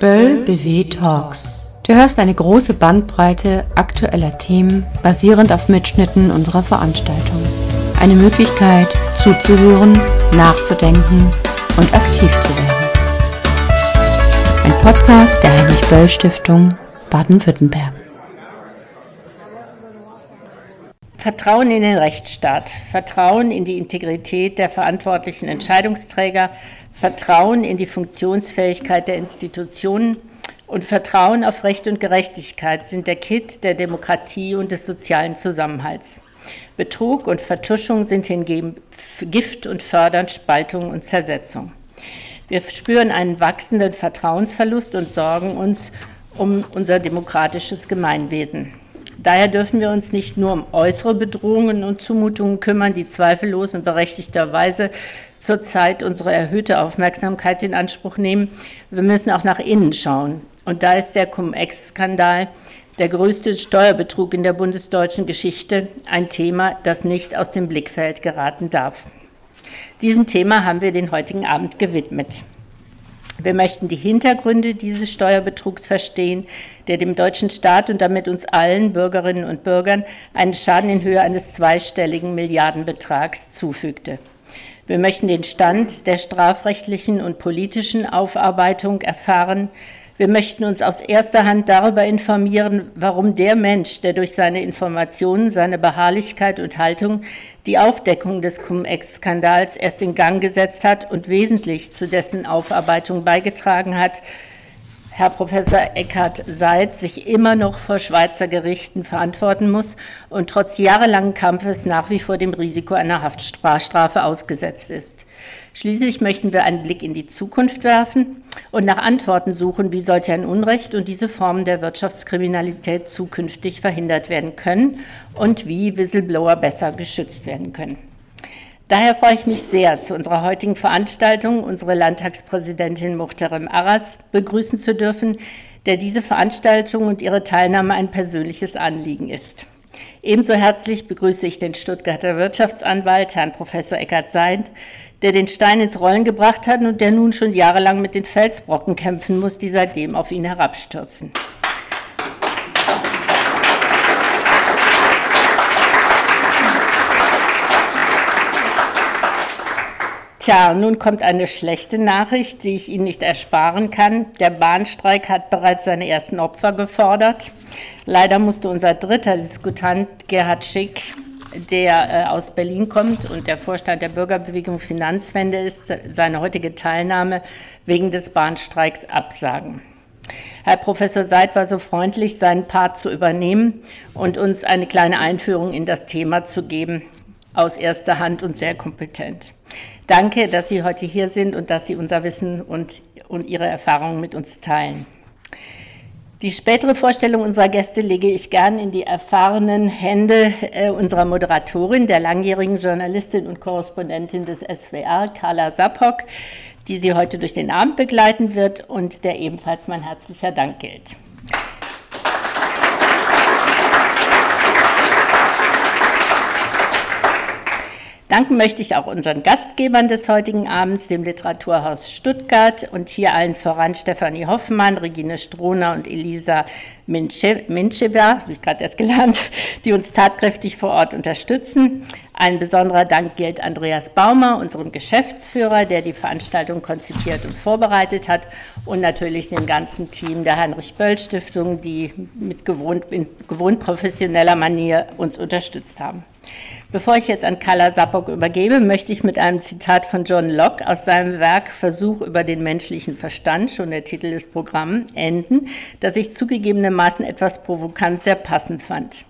Böll BW Talks. Du hörst eine große Bandbreite aktueller Themen basierend auf Mitschnitten unserer Veranstaltung. Eine Möglichkeit zuzuhören, nachzudenken und aktiv zu werden. Ein Podcast der Heinrich Böll Stiftung Baden-Württemberg. Vertrauen in den Rechtsstaat, Vertrauen in die Integrität der verantwortlichen Entscheidungsträger, Vertrauen in die Funktionsfähigkeit der Institutionen und Vertrauen auf Recht und Gerechtigkeit sind der Kit der Demokratie und des sozialen Zusammenhalts. Betrug und Vertuschung sind hingegen Gift und fördern Spaltung und Zersetzung. Wir spüren einen wachsenden Vertrauensverlust und sorgen uns um unser demokratisches Gemeinwesen. Daher dürfen wir uns nicht nur um äußere Bedrohungen und Zumutungen kümmern, die zweifellos und berechtigterweise zurzeit unsere erhöhte Aufmerksamkeit in Anspruch nehmen. Wir müssen auch nach innen schauen. Und da ist der Cum-Ex-Skandal, der größte Steuerbetrug in der bundesdeutschen Geschichte, ein Thema, das nicht aus dem Blickfeld geraten darf. Diesem Thema haben wir den heutigen Abend gewidmet. Wir möchten die Hintergründe dieses Steuerbetrugs verstehen, der dem deutschen Staat und damit uns allen Bürgerinnen und Bürgern einen Schaden in Höhe eines zweistelligen Milliardenbetrags zufügte. Wir möchten den Stand der strafrechtlichen und politischen Aufarbeitung erfahren, wir möchten uns aus erster Hand darüber informieren, warum der Mensch, der durch seine Informationen, seine Beharrlichkeit und Haltung die Aufdeckung des Cum-Ex-Skandals erst in Gang gesetzt hat und wesentlich zu dessen Aufarbeitung beigetragen hat, Herr Professor Eckhard Seid sich immer noch vor Schweizer Gerichten verantworten muss und trotz jahrelangen Kampfes nach wie vor dem Risiko einer Haftstrafe ausgesetzt ist. Schließlich möchten wir einen Blick in die Zukunft werfen und nach Antworten suchen, wie solch ein Unrecht und diese Formen der Wirtschaftskriminalität zukünftig verhindert werden können und wie Whistleblower besser geschützt werden können. Daher freue ich mich sehr, zu unserer heutigen Veranstaltung unsere Landtagspräsidentin Muhterem Arras begrüßen zu dürfen, der diese Veranstaltung und ihre Teilnahme ein persönliches Anliegen ist. Ebenso herzlich begrüße ich den Stuttgarter Wirtschaftsanwalt, Herrn Professor Eckert Seid, der den Stein ins Rollen gebracht hat und der nun schon jahrelang mit den Felsbrocken kämpfen muss, die seitdem auf ihn herabstürzen. Tja, nun kommt eine schlechte Nachricht, die ich Ihnen nicht ersparen kann. Der Bahnstreik hat bereits seine ersten Opfer gefordert. Leider musste unser dritter Diskutant, Gerhard Schick, der äh, aus Berlin kommt und der Vorstand der Bürgerbewegung Finanzwende ist, seine heutige Teilnahme wegen des Bahnstreiks absagen. Herr Professor Seid war so freundlich, seinen Part zu übernehmen und uns eine kleine Einführung in das Thema zu geben, aus erster Hand und sehr kompetent. Danke, dass Sie heute hier sind und dass Sie unser Wissen und, und Ihre Erfahrungen mit uns teilen. Die spätere Vorstellung unserer Gäste lege ich gern in die erfahrenen Hände äh, unserer Moderatorin, der langjährigen Journalistin und Korrespondentin des SWR, Carla Sappock, die Sie heute durch den Abend begleiten wird und der ebenfalls mein herzlicher Dank gilt. Danken möchte ich auch unseren Gastgebern des heutigen Abends, dem Literaturhaus Stuttgart und hier allen voran Stefanie Hoffmann, Regine Strohner und Elisa Minchewa, wie ich gerade erst gelernt, die uns tatkräftig vor Ort unterstützen. Ein besonderer Dank gilt Andreas Baumer, unserem Geschäftsführer, der die Veranstaltung konzipiert und vorbereitet hat und natürlich dem ganzen Team der Heinrich-Böll-Stiftung, die mit gewohnt, in gewohnt professioneller Manier uns unterstützt haben. Bevor ich jetzt an Carla Sapok übergebe, möchte ich mit einem Zitat von John Locke aus seinem Werk Versuch über den menschlichen Verstand, schon der Titel des Programms, enden, das ich zugegebenermaßen etwas provokant sehr passend fand.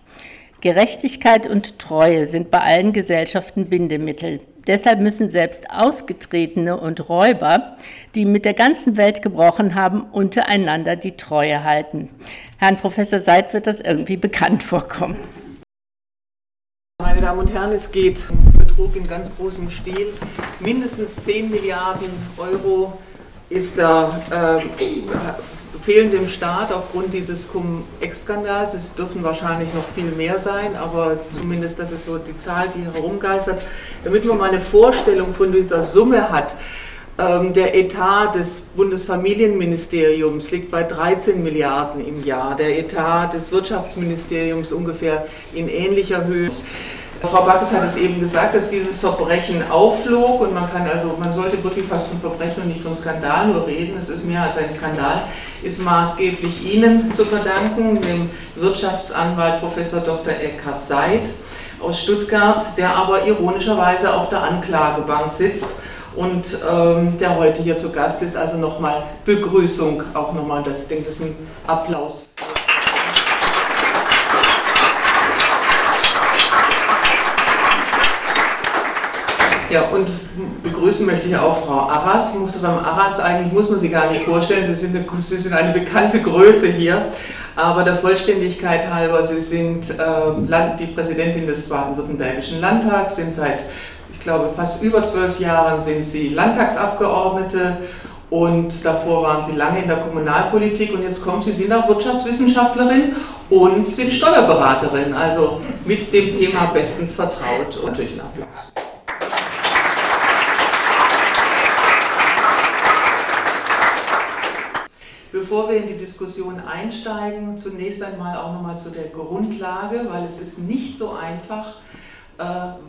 Gerechtigkeit und Treue sind bei allen Gesellschaften Bindemittel. Deshalb müssen selbst Ausgetretene und Räuber, die mit der ganzen Welt gebrochen haben, untereinander die Treue halten. Herrn Professor Seid wird das irgendwie bekannt vorkommen. Meine Damen und Herren, es geht um Betrug in ganz großem Stil. Mindestens 10 Milliarden Euro ist da äh, fehlen dem Staat aufgrund dieses Cum-Ex-Skandals. Es dürfen wahrscheinlich noch viel mehr sein, aber zumindest das ist so die Zahl, die herumgeistert. Damit man mal eine Vorstellung von dieser Summe hat, der Etat des Bundesfamilienministeriums liegt bei 13 Milliarden im Jahr, der Etat des Wirtschaftsministeriums ungefähr in ähnlicher Höhe. Frau Backes hat es eben gesagt, dass dieses Verbrechen aufflog und man kann also, man sollte wirklich fast von Verbrechen und nicht von Skandal nur reden, es ist mehr als ein Skandal, ist maßgeblich Ihnen zu verdanken, dem Wirtschaftsanwalt Professor Dr. Eckhard Seid aus Stuttgart, der aber ironischerweise auf der Anklagebank sitzt und ähm, der heute hier zu Gast ist. Also nochmal Begrüßung, auch nochmal, das, ich denke, das ist ein Applaus. Ja, und begrüßen möchte ich auch Frau Arras, Muhterem Arras. Eigentlich muss man sie gar nicht vorstellen, sie sind, eine, sie sind eine bekannte Größe hier. Aber der Vollständigkeit halber, Sie sind äh, die Präsidentin des Baden-Württembergischen Landtags, sind seit, ich glaube, fast über zwölf Jahren sind Sie Landtagsabgeordnete und davor waren Sie lange in der Kommunalpolitik und jetzt kommen Sie, sind auch Wirtschaftswissenschaftlerin und sind Steuerberaterin, also mit dem Thema bestens vertraut. Und natürlich ein Applaus. Bevor wir in die Diskussion einsteigen, zunächst einmal auch nochmal zu der Grundlage, weil es ist nicht so einfach,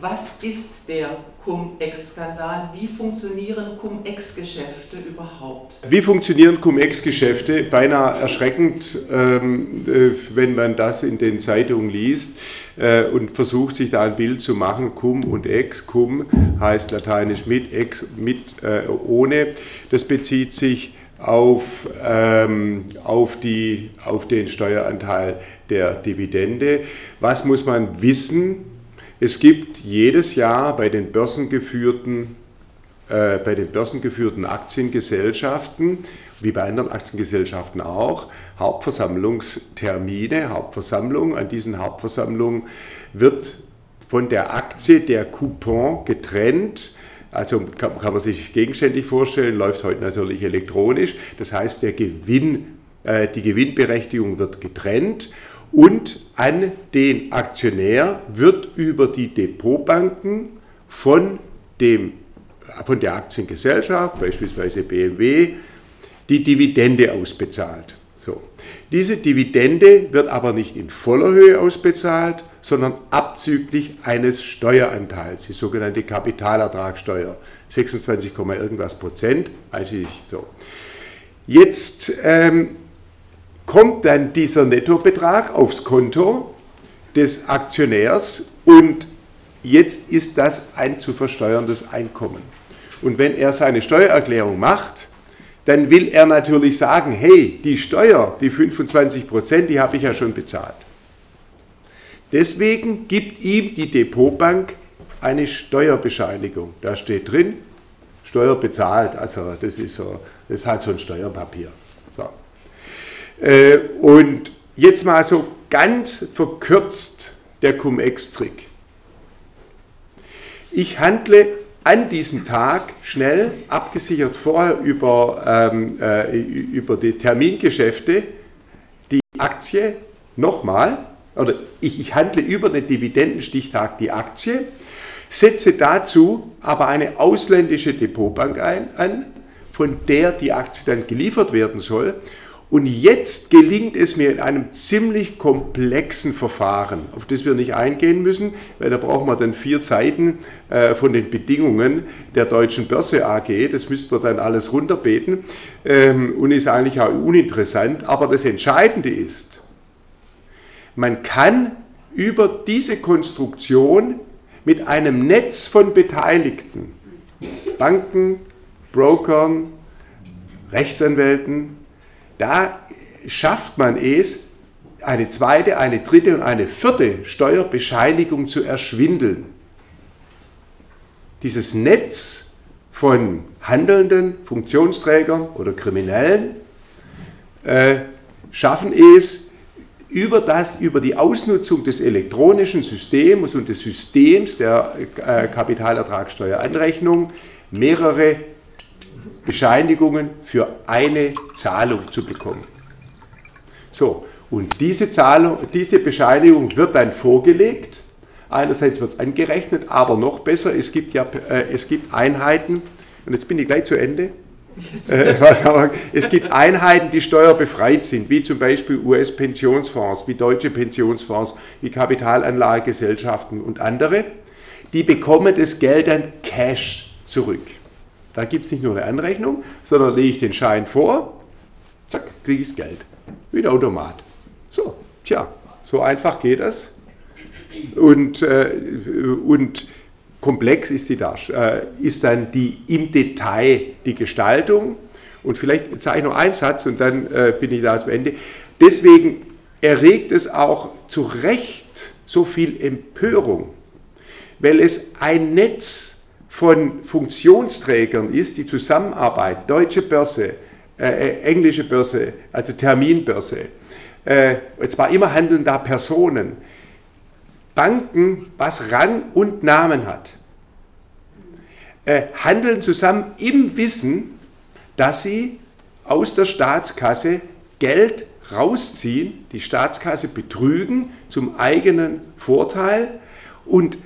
was ist der Cum-Ex-Skandal? Wie funktionieren Cum-Ex-Geschäfte überhaupt? Wie funktionieren Cum-Ex-Geschäfte? Beinahe erschreckend, ähm, äh, wenn man das in den Zeitungen liest äh, und versucht, sich da ein Bild zu machen. Cum und Ex. Cum heißt lateinisch mit, Ex mit ohne. Das bezieht sich auf, ähm, auf, die, auf den Steueranteil der Dividende. Was muss man wissen? Es gibt jedes Jahr bei den börsengeführten, äh, bei den börsengeführten Aktiengesellschaften, wie bei anderen Aktiengesellschaften auch, Hauptversammlungstermine, Hauptversammlungen. An diesen Hauptversammlungen wird von der Aktie der Coupon getrennt also kann, kann, man sich gegenständig vorstellen, läuft heute natürlich elektronisch. Das heißt, der Gewinn, äh, die Gewinnberechtigung wird getrennt und an den Aktionär wird über die Depotbanken von, dem, von der Aktiengesellschaft, beispielsweise BMW, die Dividende ausbezahlt. So. Diese Dividende wird aber nicht in voller Höhe ausbezahlt, sondern abzüglich eines Steueranteils, die sogenannte Kapitalertragssteuer, 26, irgendwas Prozent, einschließlich so. Jetzt ähm, kommt dann dieser Nettobetrag aufs Konto des Aktionärs und jetzt ist das ein zu versteuerndes Einkommen. Und wenn er seine Steuererklärung macht, dann will er natürlich sagen, hey, die Steuer, die 25 Prozent, die habe ich ja schon bezahlt. Deswegen gibt ihm die Depotbank eine Steuerbescheinigung. Da steht drin, Steuer bezahlt. Also das ist, so, das ist halt so ein Steuerpapier. Äh, und jetzt mal so ganz verkürzt der Cum-Ex-Trick. Ich handle an diesem Tag schnell, abgesichert vorher über, ähm, äh, über die Termingeschäfte, die Aktie nochmal oder ich, ich handle über den Dividendenstichtag die Aktie, setze dazu aber eine ausländische Depotbank ein, an, von der die Aktie dann geliefert werden soll. Und jetzt gelingt es mir in einem ziemlich komplexen Verfahren, auf das wir nicht eingehen müssen, weil da brauchen wir dann vier Seiten äh, von den Bedingungen der Deutschen Börse AG. Das müssten wir dann alles runterbeten ähm, und ist eigentlich auch uninteressant. Aber das Entscheidende ist, man kann über diese Konstruktion mit einem Netz von Beteiligten, Banken, Brokern, Rechtsanwälten, da schafft man es, eine zweite, eine dritte und eine vierte Steuerbescheinigung zu erschwindeln. Dieses Netz von handelnden Funktionsträgern oder Kriminellen äh, schaffen es, über, das, über die Ausnutzung des elektronischen Systems und des Systems der äh, Kapitalertragssteueranrechnung mehrere Bescheinigungen für eine Zahlung zu bekommen. So, und diese, Zahlung, diese Bescheinigung wird dann vorgelegt. Einerseits wird es angerechnet, aber noch besser, es gibt ja äh, es gibt Einheiten, und jetzt bin ich gleich zu Ende, äh, aber, es gibt Einheiten, die steuerbefreit sind, wie zum Beispiel US-Pensionsfonds, wie deutsche Pensionsfonds, wie Kapitalanlagegesellschaften und andere. Die bekommen das Geld dann Cash zurück. Da gibt es nicht nur eine Anrechnung, sondern lege ich den Schein vor, zack, kriege ich das Geld. Wie der Automat. So, tja, so einfach geht das. Und, äh, und komplex ist, die, äh, ist dann die im Detail die Gestaltung. Und vielleicht sage ich noch einen Satz und dann äh, bin ich da am Ende. Deswegen erregt es auch zu Recht so viel Empörung, weil es ein Netz von Funktionsträgern ist, die Zusammenarbeit, deutsche Börse, äh, äh englische Börse, also Terminbörse, äh, zwar immer handeln da Personen, Banken, was Rang und Namen hat, äh, handeln zusammen im Wissen, dass sie aus der Staatskasse Geld rausziehen, die Staatskasse betrügen zum eigenen Vorteil und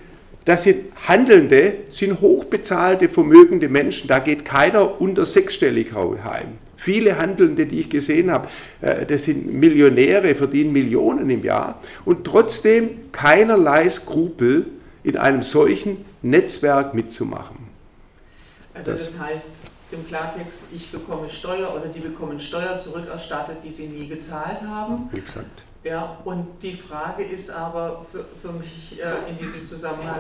das sind Handelnde, sind hochbezahlte, vermögende Menschen. Da geht keiner unter sechsstellig heim. Viele Handelnde, die ich gesehen habe, äh, das sind Millionäre, verdienen Millionen im Jahr und trotzdem keinerlei Skrupel, in einem solchen Netzwerk mitzumachen. Also das, das heißt im Klartext, ich bekomme Steuer oder die bekommen Steuer zurückerstattet, die sie nie gezahlt haben. Exakt. Ja, und die Frage ist aber für, für mich äh, in diesem Zusammenhang,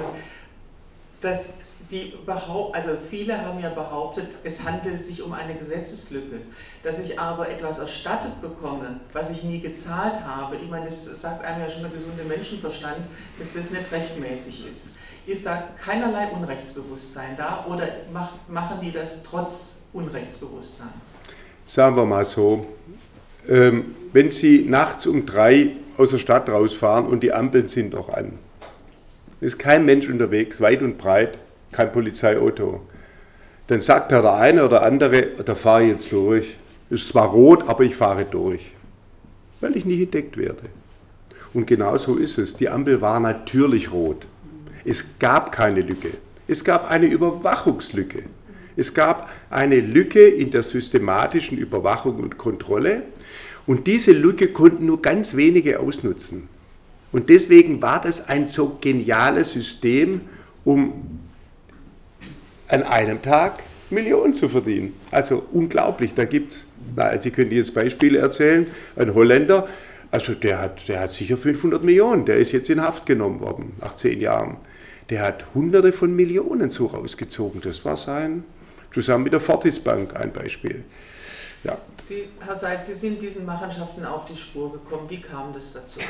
dass die behaupt, also viele haben ja behauptet, es handelt sich um eine Gesetzeslücke. Dass ich aber etwas erstattet bekomme, was ich nie gezahlt habe, ich meine, das sagt einem ja schon der gesunde Menschenverstand, dass das nicht rechtmäßig ist. Ist da keinerlei Unrechtsbewusstsein da oder macht, machen die das trotz Unrechtsbewusstseins? Sagen wir mal so, wenn Sie nachts um drei aus der Stadt rausfahren und die Ampeln sind noch an, ist kein Mensch unterwegs, weit und breit, kein Polizeiauto. Dann sagt der eine oder andere, da fahre ich jetzt durch. Ist zwar rot, aber ich fahre durch, weil ich nicht entdeckt werde. Und genau so ist es. Die Ampel war natürlich rot. Es gab keine Lücke. Es gab eine Überwachungslücke. Es gab eine Lücke in der systematischen Überwachung und Kontrolle. Und diese Lücke konnten nur ganz wenige ausnutzen. Und deswegen war das ein so geniales System, um an einem Tag Millionen zu verdienen. Also unglaublich. Da gibt es, Sie können jetzt Beispiele erzählen, ein Holländer, also der hat, der hat sicher 500 Millionen, der ist jetzt in Haft genommen worden nach zehn Jahren. Der hat hunderte von Millionen so rausgezogen. Das war sein, zusammen mit der Fortis Bank ein Beispiel. Ja. Sie, Herr Seitz, Sie sind diesen Machenschaften auf die Spur gekommen. Wie kam das dazu?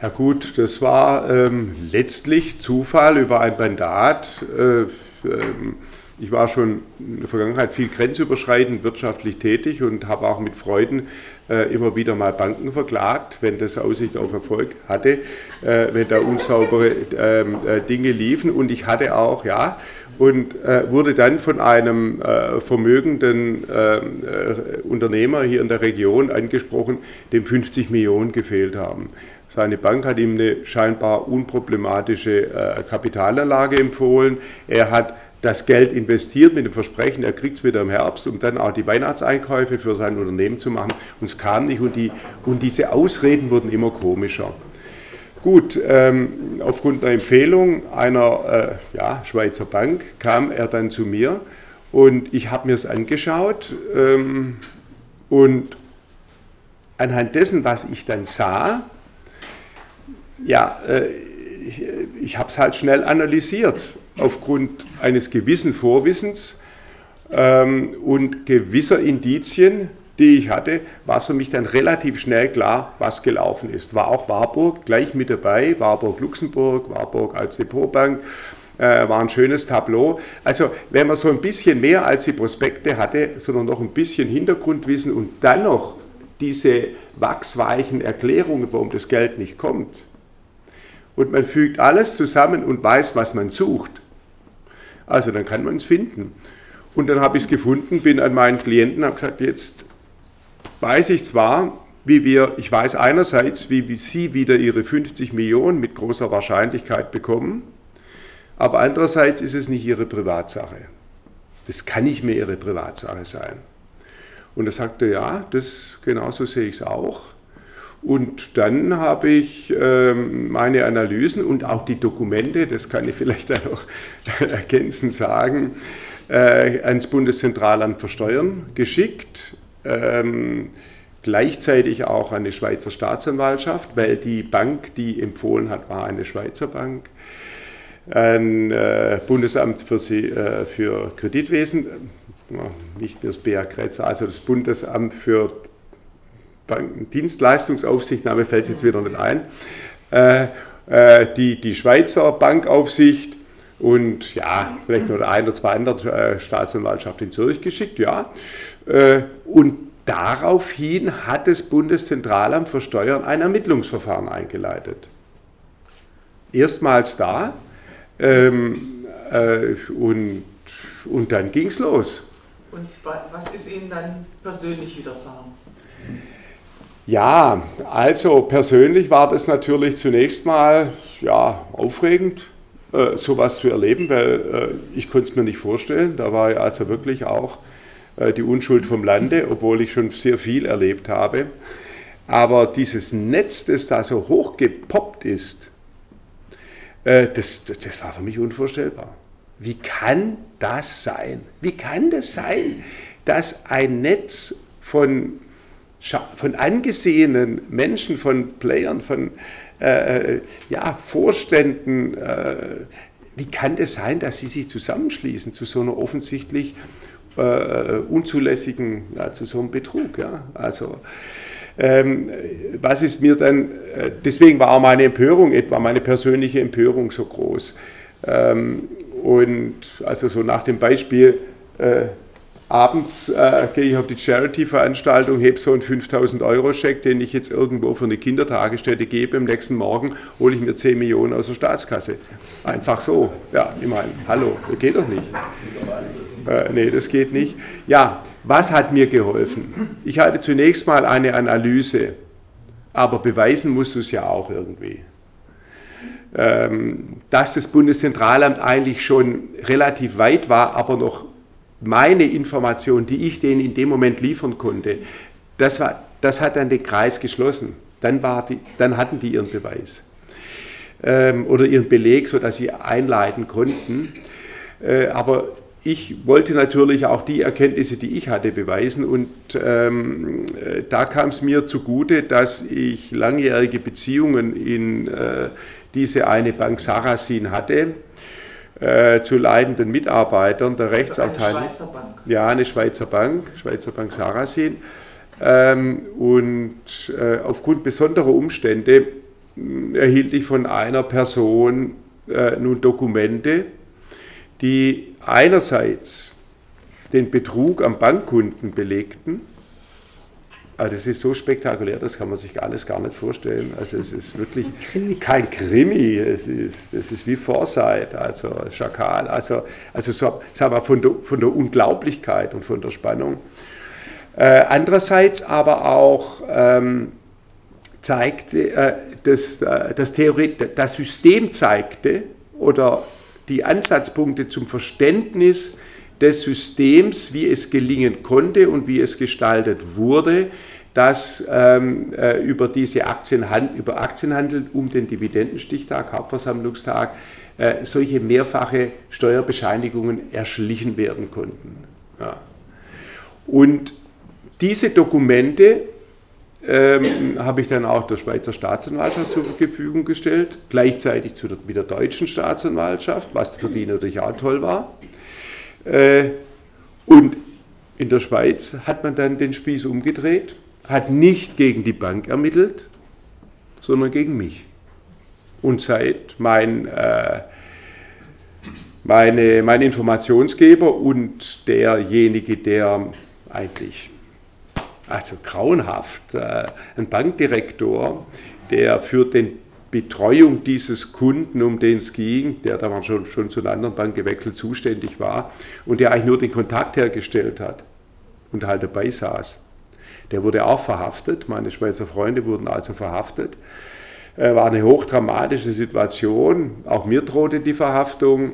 Ja gut, das war ähm, letztlich Zufall über ein Mandat. Äh, ähm, ich war schon in der Vergangenheit viel grenzüberschreitend wirtschaftlich tätig und habe auch mit Freuden äh, immer wieder mal Banken verklagt, wenn das Aussicht auf Erfolg hatte, äh, wenn da unsaubere ähm, äh, Dinge liefen. Und ich hatte auch, ja, und äh, wurde dann von einem äh, vermögenden ähm, äh, Unternehmer hier in der Region angesprochen, dem 50 Millionen gefehlt haben. Seine Bank hat ihm eine scheinbar unproblematische äh, Kapitalanlage empfohlen. Er hat das Geld investiert mit dem Versprechen, er kriegt es wieder im Herbst, um dann auch die Weihnachtseinkäufe für sein Unternehmen zu machen. Und es kam nicht und, die, und diese Ausreden wurden immer komischer. Gut, ähm, aufgrund einer Empfehlung einer äh, ja, Schweizer Bank kam er dann zu mir und ich habe mir es angeschaut ähm, und anhand dessen, was ich dann sah, ja, äh, ich, ich habe es halt schnell analysiert aufgrund eines gewissen Vorwissens ähm, und gewisser Indizien, die ich hatte, war für mich dann relativ schnell klar, was gelaufen ist. War auch Warburg gleich mit dabei, Warburg-Luxemburg, Warburg als Depotbank, äh, war ein schönes Tableau. Also wenn man so ein bisschen mehr als die Prospekte hatte, sondern noch ein bisschen Hintergrundwissen und dann noch diese wachsweichen Erklärungen, warum das Geld nicht kommt, und man fügt alles zusammen und weiß, was man sucht, also dann kann man es finden. Und dann habe ich es gefunden, bin an meinen Klienten, habe gesagt, jetzt weiß ich zwar, wie wir, ich weiß einerseits, wie, Sie wieder Ihre 50 Millionen mit großer Wahrscheinlichkeit bekommen, aber andererseits ist es nicht Ihre Privatsache. das kann nicht mehr Ihre Privatsache sein. Und er sagte, ja, das genauso sehe ich es auch. Und dann habe ich ähm, meine Analysen und auch die Dokumente, das kann ich vielleicht auch ergänzend sagen, äh, ans Bundeszentralamt für Steuern geschickt. Ähm, gleichzeitig auch an die Schweizer Staatsanwaltschaft, weil die Bank, die empfohlen hat, war eine Schweizer Bank. Ein äh, Bundesamt für, Sie, äh, für Kreditwesen, nicht nur das BA Kretzer, also das Bundesamt für Dienstleistungsaufsicht, Name fällt jetzt wieder nicht ein, äh, äh, die, die Schweizer Bankaufsicht und ja, vielleicht noch ein oder zwei andere äh, Staatsanwaltschaft in Zürich geschickt, ja. Äh, und daraufhin hat das Bundeszentralamt für Steuern ein Ermittlungsverfahren eingeleitet. Erstmals da ähm, äh, und, und dann ging es los. Und was ist Ihnen dann persönlich widerfahren? Ja, also persönlich war das natürlich zunächst mal ja, aufregend, äh, sowas zu erleben, weil äh, ich konnte es mir nicht vorstellen. Da war ja also wirklich auch äh, die Unschuld vom Lande, obwohl ich schon sehr viel erlebt habe. Aber dieses Netz, das da so hochgepoppt ist, äh, das, das, das war für mich unvorstellbar. Wie kann das sein? Wie kann das sein, dass ein Netz von von angesehenen Menschen, von Playern, von äh, äh, ja, Vorständen, äh, wie kann das sein, dass sie sich zusammenschließen zu so einer offensichtlich äh, unzulässigen, ja, zu so einem Betrug? Ja? Also, ähm, was ist mir dann, äh, deswegen war auch meine Empörung etwa, meine persönliche Empörung so groß. Ähm, und also so nach dem Beispiel, äh, Abends äh, gehe ich auf die Charity-Veranstaltung, hebe so einen 5000-Euro-Scheck, den ich jetzt irgendwo für eine Kindertagesstätte gebe. Am nächsten Morgen hole ich mir 10 Millionen aus der Staatskasse. Einfach so. Ja, ich meine, hallo, das geht doch nicht. Äh, nee, das geht nicht. Ja, was hat mir geholfen? Ich hatte zunächst mal eine Analyse, aber beweisen musst du es ja auch irgendwie. Ähm, dass das Bundeszentralamt eigentlich schon relativ weit war, aber noch meine Information, die ich denen in dem Moment liefern konnte, das, war, das hat dann den Kreis geschlossen. Dann, war die, dann hatten die ihren Beweis ähm, oder ihren Beleg, sodass sie einleiten konnten. Äh, aber ich wollte natürlich auch die Erkenntnisse, die ich hatte, beweisen. Und ähm, äh, da kam es mir zugute, dass ich langjährige Beziehungen in äh, diese eine Bank Sarasin hatte äh, zu leitenden Mitarbeitern der Rechtsabteilung. Eine Schweizer Bank. Ja, eine Schweizer Bank, Schweizer Bank Sarasin. Ähm, und äh, aufgrund besonderer Umstände äh, erhielt ich von einer Person äh, nun Dokumente, die einerseits den Betrug am Bankkunden belegten aber das ist so spektakulär, das kann man sich alles gar nicht vorstellen. Also es ist wirklich kein Krimi, es ist, es ist wie Foresight, also Schakal, also, also so, sagen wir, von, der, von der Unglaublichkeit und von der Spannung. Äh, andererseits aber auch ähm, zeigte, äh, das, äh, das, Theorie, das System zeigte oder die Ansatzpunkte zum Verständnis des Systems, wie es gelingen konnte und wie es gestaltet wurde, dass ähm, äh, über diese Aktienhandel, über Aktienhandel um den Dividendenstichtag, Hauptversammlungstag, äh, solche mehrfache Steuerbescheinigungen erschlichen werden konnten. Ja. Und diese Dokumente ähm, habe ich dann auch der Schweizer Staatsanwaltschaft zur Verfügung gestellt, gleichzeitig zu der, mit der deutschen Staatsanwaltschaft, was für die natürlich auch toll war. Äh, und in der Schweiz hat man dann den Spieß umgedreht, hat nicht gegen die Bank ermittelt, sondern gegen mich. Und seit mein, äh, meine, mein Informationsgeber und derjenige, der eigentlich, also grauenhaft, äh, ein Bankdirektor, der für den Betreuung dieses Kunden, um den es ging, der da schon, schon zu einer anderen Bank gewechselt zuständig war und der eigentlich nur den Kontakt hergestellt hat und halt dabei saß. Der wurde auch verhaftet, meine Schweizer Freunde wurden also verhaftet. Äh, war eine hochdramatische Situation, auch mir drohte die Verhaftung.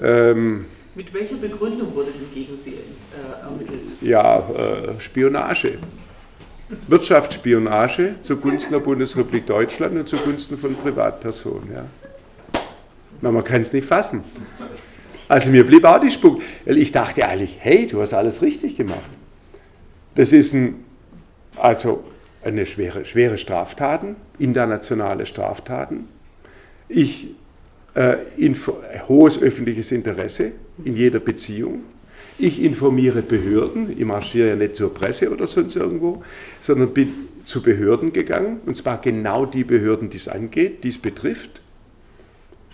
Ähm, Mit welcher Begründung wurde denn gegen Sie äh, ermittelt? Ja, äh, Spionage. Wirtschaftsspionage zugunsten der Bundesrepublik Deutschland und zugunsten von Privatpersonen. Ja. Na, man kann es nicht fassen. Also mir blieb auch die Spuck. Ich dachte eigentlich, hey, du hast alles richtig gemacht. Das ist ein, also eine schwere, schwere Straftaten, internationale Straftaten. Ich äh, hohes öffentliches Interesse in jeder Beziehung. Ich informiere Behörden, ich marschiere ja nicht zur Presse oder sonst irgendwo, sondern bin zu Behörden gegangen, und zwar genau die Behörden, die es angeht, die es betrifft.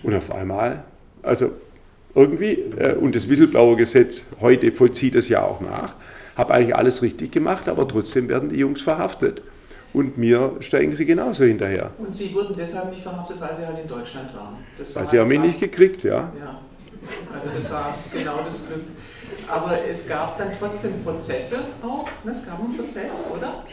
Und auf einmal, also irgendwie, äh, und das Whistleblower-Gesetz heute vollzieht es ja auch nach, habe eigentlich alles richtig gemacht, aber trotzdem werden die Jungs verhaftet. Und mir steigen sie genauso hinterher. Und Sie wurden deshalb nicht verhaftet, weil Sie halt in Deutschland waren? Das weil sie haben mich nicht gekriegt, ja. Ja, also das war genau das Glück. Aber es gab dann trotzdem Prozesse auch. Ne? Es gab einen Prozess, oder?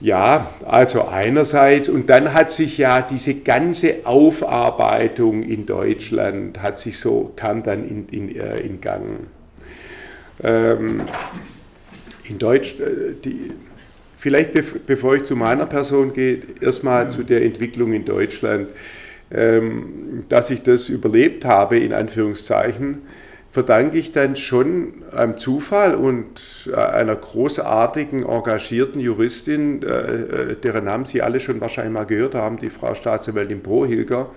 Ja, also einerseits, und dann hat sich ja diese ganze Aufarbeitung in Deutschland, hat sich so, kam dann in, in, äh, in Gang. Ähm, in Deutsch, äh, die, vielleicht bevor ich zu meiner Person gehe, erstmal zu der Entwicklung in Deutschland, ähm, dass ich das überlebt habe, in Anführungszeichen verdanke ich dann schon einem Zufall und äh, einer großartigen, engagierten Juristin, äh, äh, deren Namen Sie alle schon wahrscheinlich mal gehört haben, die Frau Staatsanwältin Brohilger.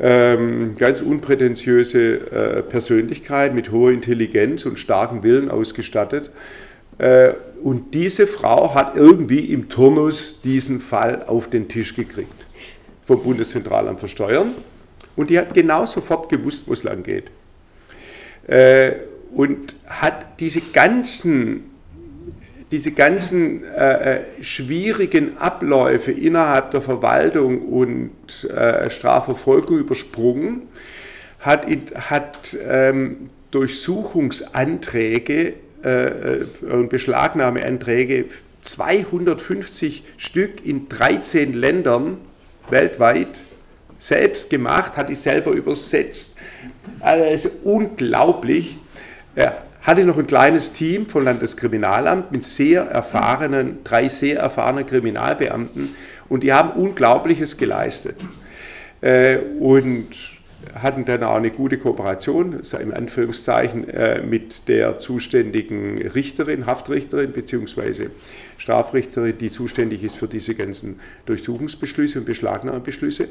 Ähm, ganz unprätentiöse Persönlichkeit mit hoher Intelligenz und starkem Willen ausgestattet. und diese Frau hat irgendwie im Turnus diesen Fall auf den Tisch gekriegt vom Bundeszentralamt für Steuern. Und die hat genau sofort gewusst, wo es lang geht. Äh, und hat diese ganzen, diese ganzen äh, äh, schwierigen Abläufe innerhalb der Verwaltung und äh, Strafverfolgung übersprungen, hat, hat ähm, Durchsuchungsanträge äh, äh, und Beschlagnahmeanträge 250 Stück in 13 Ländern weltweit selbst gemacht, hat die selber übersetzt, also es ist unglaublich. Er hatte noch ein kleines Team vom Landeskriminalamt mit sehr erfahrenen, drei sehr erfahrenen Kriminalbeamten und die haben Unglaubliches geleistet. Äh, und hatten dann auch eine gute Kooperation, in Anführungszeichen, äh, mit der zuständigen Richterin, Haftrichterin bzw. Strafrichterin, die zuständig ist für diese ganzen Durchsuchungsbeschlüsse und Beschlagnahmebeschlüsse.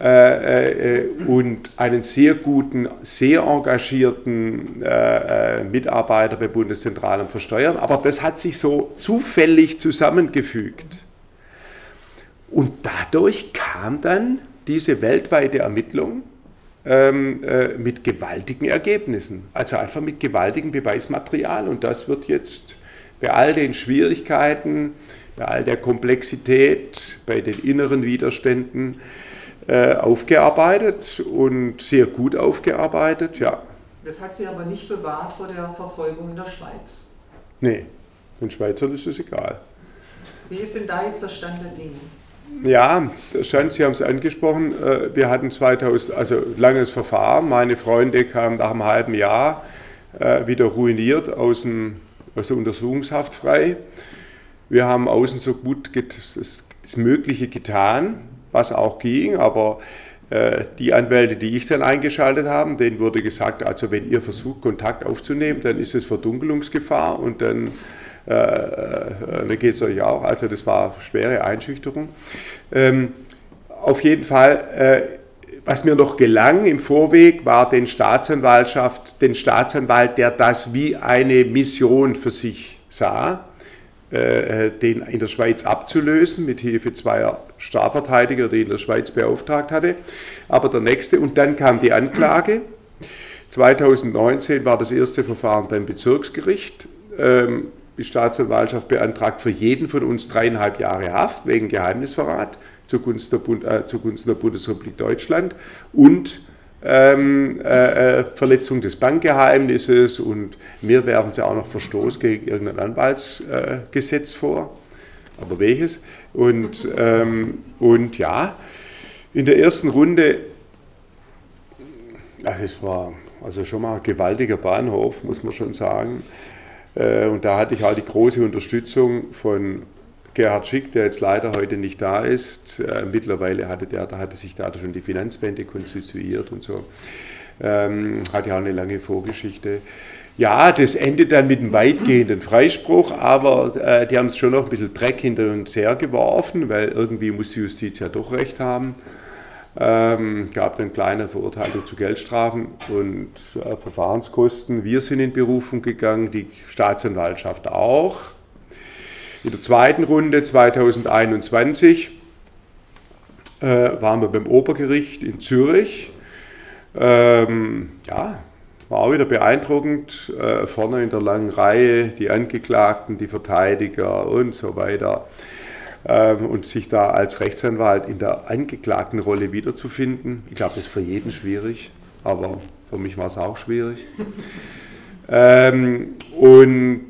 Äh, äh, und einen sehr guten, sehr engagierten Mitarbeiter beim Bundeszentralamt für Steuern. Aber das hat sich so zufällig zusammengefügt. Und dadurch kam dann diese weltweite Ermittlung ähm, äh, mit gewaltigen Ergebnissen, also einfach mit gewaltigem Beweismaterial. Und das wird jetzt bei all den Schwierigkeiten, bei all der Komplexität, bei den inneren Widerständen äh, aufgearbeitet und sehr gut aufgearbeitet, ja. Das hat Sie aber nicht bewahrt vor der Verfolgung in der Schweiz. Nee, den Schweizern ist es egal. Wie ist denn da jetzt der Stand der Dinge? Ja, stand, Sie haben es angesprochen, äh, wir hatten 2000, also langes Verfahren. Meine Freunde kamen nach einem halben Jahr äh, wieder ruiniert aus, dem, aus der Untersuchungshaft frei. Wir haben außen so gut das, das Mögliche getan, was auch ging, aber äh, die Anwälte, die ich dann eingeschaltet habe, denen wurde gesagt, also wenn ihr versucht, Kontakt aufzunehmen, dann ist es Verdunkelungsgefahr und dann äh, äh, dann geht es euch auch. Also das war schwere Einschüchterung. Ähm, auf jeden Fall, äh, was mir noch gelang im Vorweg, war den Staatsanwaltschaft, den Staatsanwalt, der das wie eine Mission für sich sah, äh, den in der Schweiz abzulösen, mit Hilfe zweier Strafverteidiger, die in der Schweiz beauftragt hatte. Aber der nächste, und dann kam die Anklage. 2019 war das erste Verfahren beim Bezirksgericht. Ähm, die Staatsanwaltschaft beantragt für jeden von uns dreieinhalb Jahre Haft wegen Geheimnisverrat zugunsten der, Bund, äh, zugunsten der Bundesrepublik Deutschland und ähm, äh, äh, Verletzung des Bankgeheimnisses und mir werfen sie auch noch Verstoß gegen irgendein Anwaltsgesetz äh, vor. Aber welches? Und, ähm, und ja, in der ersten Runde, es war also schon mal ein gewaltiger Bahnhof, muss man schon sagen. Äh, und da hatte ich auch die große Unterstützung von Gerhard Schick, der jetzt leider heute nicht da ist. Äh, mittlerweile hatte, der, da hatte sich da schon die Finanzwende konstituiert und so. Ähm, hat ja auch eine lange Vorgeschichte. Ja, das endet dann mit einem weitgehenden Freispruch, aber äh, die haben es schon noch ein bisschen Dreck hinter uns hergeworfen, weil irgendwie muss die Justiz ja doch recht haben. Ähm, gab dann kleine Verurteilung zu Geldstrafen und äh, Verfahrenskosten. Wir sind in Berufung gegangen, die Staatsanwaltschaft auch. In der zweiten Runde 2021 äh, waren wir beim Obergericht in Zürich. Ähm, ja, war auch wieder beeindruckend. Äh, vorne in der langen Reihe die Angeklagten, die Verteidiger und so weiter. Ähm, und sich da als Rechtsanwalt in der Angeklagtenrolle wiederzufinden. Ich glaube, das ist für jeden schwierig, aber für mich war es auch schwierig. Ähm, und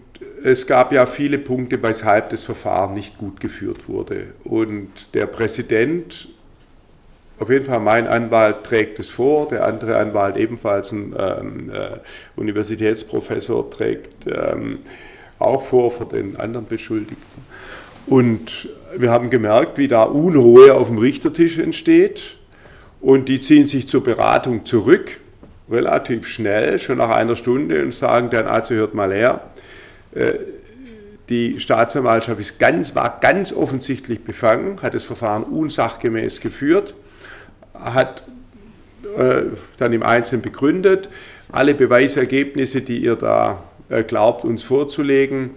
es gab ja viele Punkte, weshalb das Verfahren nicht gut geführt wurde. Und der Präsident auf jeden Fall, mein Anwalt trägt es vor, der andere Anwalt, ebenfalls ein ähm, äh, Universitätsprofessor, trägt ähm, auch vor für den anderen Beschuldigten. Und wir haben gemerkt, wie da Unruhe auf dem Richtertisch entsteht. Und die ziehen sich zur Beratung zurück, relativ schnell, schon nach einer Stunde, und sagen dann, also hört mal her, äh, die Staatsanwaltschaft ist ganz, war ganz offensichtlich befangen, hat das Verfahren unsachgemäß geführt hat äh, dann im Einzelnen begründet. Alle Beweisergebnisse, die ihr da äh, glaubt, uns vorzulegen,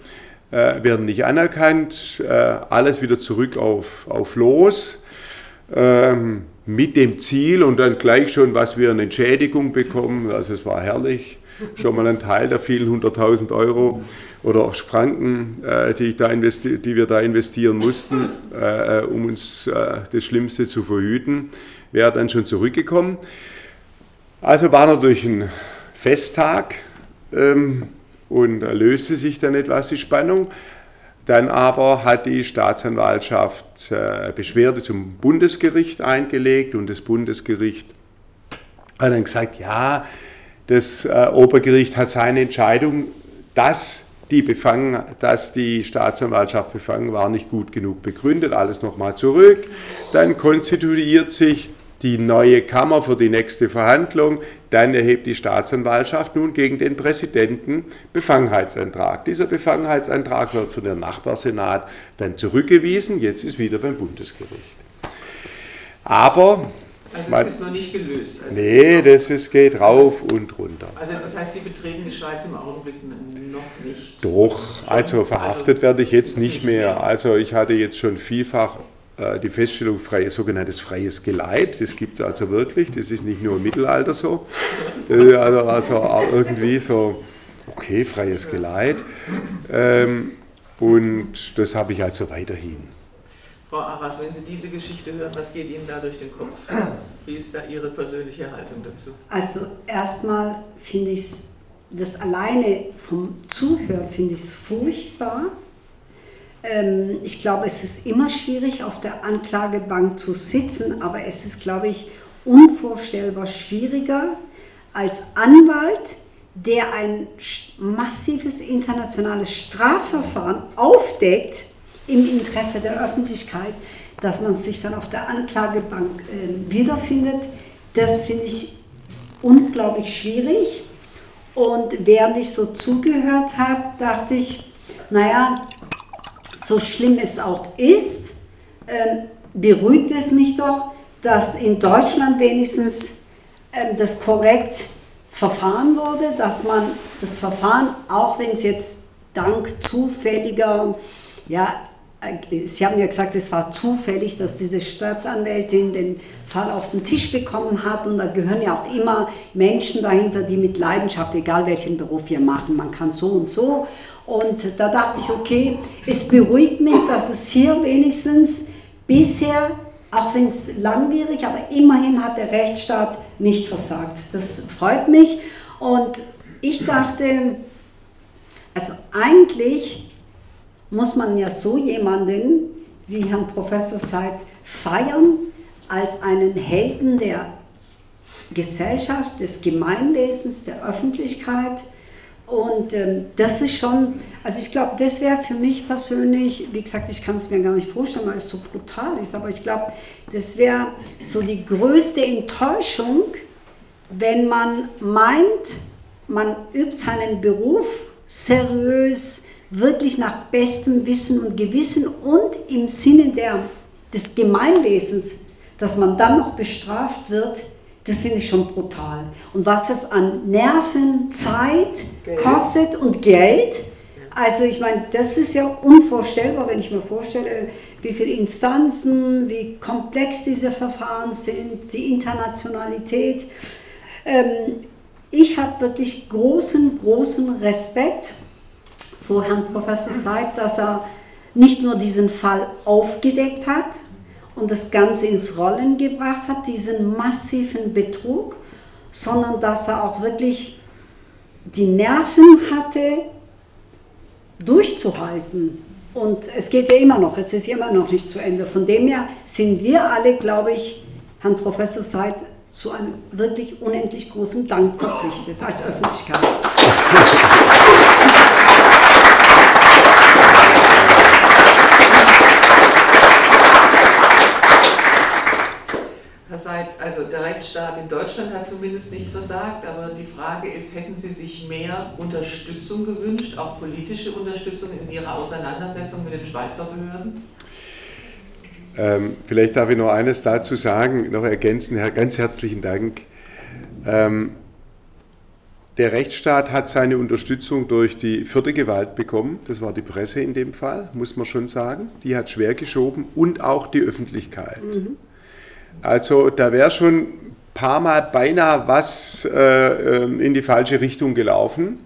äh, werden nicht anerkannt. Äh, alles wieder zurück auf, auf Los. Ähm, mit dem Ziel und dann gleich schon, was wir eine Entschädigung bekommen. Also es war herrlich. Schon mal ein Teil der vielen hunderttausend Euro oder auch Franken, äh, die, die, wir da investieren mussten, äh, um uns das Schlimmste zu verhüten wäre dann schon zurückgekommen. Also war natürlich ein Festtag ähm, und löste sich dann etwas die Spannung. Dann aber hat die Staatsanwaltschaft äh, Beschwerde zum Bundesgericht eingelegt und das Bundesgericht hat dann gesagt, ja, das äh, Obergericht hat seine Entscheidung, dass die, befangen, dass die Staatsanwaltschaft befangen war, nicht gut genug begründet. Alles nochmal zurück. Dann konstituiert sich die neue Kammer für die nächste Verhandlung. Dann erhebt die Staatsanwaltschaft nun gegen den Präsidenten Befangenheitsantrag. Dieser Befangenheitsantrag wird von der Nachbarsenat dann zurückgewiesen. Jetzt ist wieder beim Bundesgericht. Aber also es ist noch nicht gelöst. Also nee, das ist, geht rauf und runter. Also das heißt, Sie betreten die Schweiz im Augenblick noch nicht? Doch, also verhaftet also werde ich jetzt nicht mehr. Also ich hatte jetzt schon vielfach die Feststellung freie, sogenanntes freies Geleit. Das gibt es also wirklich, das ist nicht nur im Mittelalter so. Also, also irgendwie so, okay, freies Geleit. Ähm, und das habe ich also weiterhin. Frau Arras, wenn Sie diese Geschichte hören, was geht Ihnen da durch den Kopf? Wie ist da Ihre persönliche Haltung dazu? Also erstmal finde ich es, das alleine vom Zuhören finde ich es furchtbar ich glaube, es ist immer schwierig, auf der Anklagebank zu sitzen, aber es ist, glaube ich, unvorstellbar schwieriger als Anwalt, der ein massives internationales Strafverfahren aufdeckt im Interesse der Öffentlichkeit, dass man sich dann auf der Anklagebank äh, wiederfindet. Das finde ich unglaublich schwierig. Und während ich so zugehört habe, dachte ich, naja, so schlimm es auch ist, äh, beruhigt es mich doch, dass in Deutschland wenigstens äh, das korrekt verfahren wurde, dass man das Verfahren, auch wenn es jetzt dank zufälliger, ja, äh, Sie haben ja gesagt, es war zufällig, dass diese Staatsanwältin den Fall auf den Tisch bekommen hat und da gehören ja auch immer Menschen dahinter, die mit Leidenschaft, egal welchen Beruf wir machen, man kann so und so und da dachte ich, okay, es beruhigt mich, dass es hier wenigstens bisher, auch wenn es langwierig, aber immerhin hat der Rechtsstaat nicht versagt. Das freut mich. Und ich dachte, also eigentlich muss man ja so jemanden wie Herrn Professor Seid feiern als einen Helden, der Gesellschaft, des Gemeinwesens, der Öffentlichkeit. Und ähm, das ist schon, also ich glaube, das wäre für mich persönlich, wie gesagt, ich kann es mir gar nicht vorstellen, weil es so brutal ist, aber ich glaube, das wäre so die größte Enttäuschung, wenn man meint, man übt seinen Beruf seriös, wirklich nach bestem Wissen und Gewissen und im Sinne der, des Gemeinwesens, dass man dann noch bestraft wird, das finde ich schon brutal. Und was es an Nerven, Zeit Geld. kostet und Geld, also ich meine, das ist ja unvorstellbar, wenn ich mir vorstelle, wie viele Instanzen, wie komplex diese Verfahren sind, die Internationalität. Ähm, ich habe wirklich großen, großen Respekt vor Herrn Professor Seid, dass er nicht nur diesen Fall aufgedeckt hat, und das Ganze ins Rollen gebracht hat, diesen massiven Betrug, sondern dass er auch wirklich die Nerven hatte, durchzuhalten. Und es geht ja immer noch, es ist immer noch nicht zu Ende. Von dem her sind wir alle, glaube ich, Herrn Professor Seid zu einem wirklich unendlich großen Dank verpflichtet als Öffentlichkeit. Seid, also der Rechtsstaat in Deutschland hat zumindest nicht versagt, aber die Frage ist, hätten Sie sich mehr Unterstützung gewünscht, auch politische Unterstützung in Ihrer Auseinandersetzung mit den Schweizer Behörden? Ähm, vielleicht darf ich noch eines dazu sagen, noch ergänzen, Herr, ganz herzlichen Dank. Ähm, der Rechtsstaat hat seine Unterstützung durch die vierte Gewalt bekommen, das war die Presse in dem Fall, muss man schon sagen. Die hat schwer geschoben und auch die Öffentlichkeit. Mhm. Also da wäre schon ein paar Mal beinahe was äh, ähm, in die falsche Richtung gelaufen.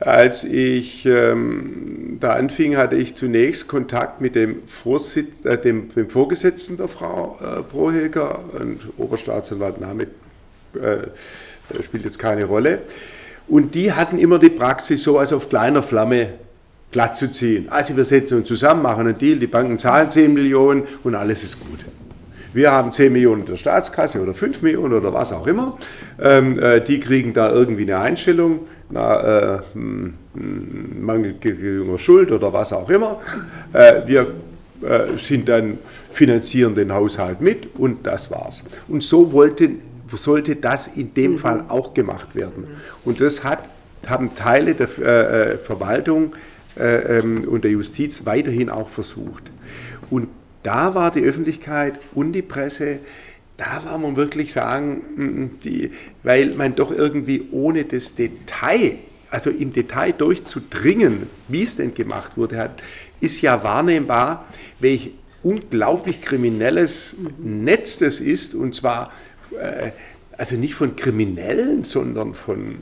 Als ich ähm, da anfing, hatte ich zunächst Kontakt mit dem, Vorsitz, äh, dem, dem Vorgesetzten der Frau äh, Proheger, ein Oberstaatsanwalt Name äh, spielt jetzt keine Rolle. Und die hatten immer die Praxis, so als auf kleiner Flamme glatt zu ziehen. Also wir setzen uns zusammen, machen einen Deal, die Banken zahlen 10 Millionen und alles ist gut. Wir haben 10 Millionen der Staatskasse oder 5 Millionen oder was auch immer. Ähm, äh, die kriegen da irgendwie eine Einstellung, na, äh, hm, hm, Mangel gegenüber Schuld oder was auch immer. Äh, wir äh, sind dann, finanzieren den Haushalt mit und das war's. Und so wollten, sollte das in dem mhm. Fall auch gemacht werden. Und das hat, haben Teile der äh, äh, Verwaltung ähm, und der Justiz weiterhin auch versucht. Und da war die Öffentlichkeit und die Presse, da war man wirklich sagen, mm, mm, die, weil man doch irgendwie ohne das Detail, also im Detail durchzudringen, wie es denn gemacht wurde, hat, ist ja wahrnehmbar, welch unglaublich kriminelles Netz das ist, und zwar äh, also nicht von Kriminellen, sondern von,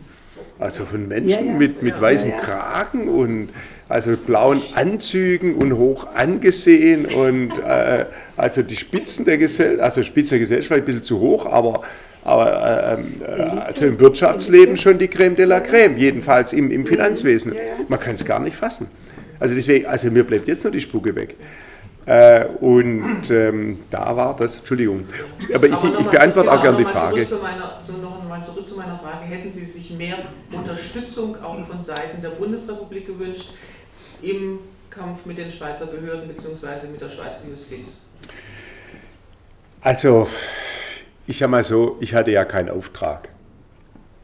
also von Menschen ja, ja. mit, mit weißem ja, Kragen und also blauen Anzügen und hoch angesehen und äh, also die Spitzen der Gesellschaft, also Spitze der Gesellschaft ein bisschen zu hoch, aber, aber äh, also im Wirtschaftsleben schon die Creme de la Creme, jedenfalls im, im Finanzwesen. Man kann es gar nicht fassen. Also deswegen, also mir bleibt jetzt noch die Spucke weg. Äh, und ähm, da war das, Entschuldigung, aber ich, ich beantworte genau, auch gerne die Frage. Zurück meiner, so nochmal zurück zu meiner Frage, hätten Sie sich mehr Unterstützung auch von Seiten der Bundesrepublik gewünscht, im Kampf mit den Schweizer Behörden bzw. mit der Schweizer Justiz? Also, ich sage mal so, ich hatte ja keinen Auftrag.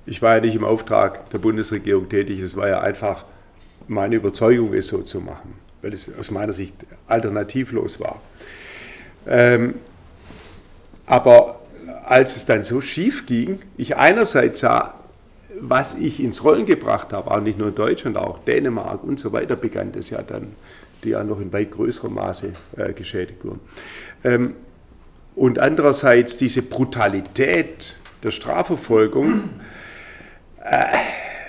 Ich war ja nicht im Auftrag der Bundesregierung tätig, es war ja einfach meine Überzeugung, es so zu machen, weil es aus meiner Sicht alternativlos war. Ähm, aber als es dann so schief ging, ich einerseits sah, was ich ins Rollen gebracht habe, auch nicht nur in Deutschland, auch Dänemark und so weiter, begann das ja dann, die ja noch in weit größerem Maße äh, geschädigt wurden. Ähm, und andererseits diese Brutalität der Strafverfolgung, äh,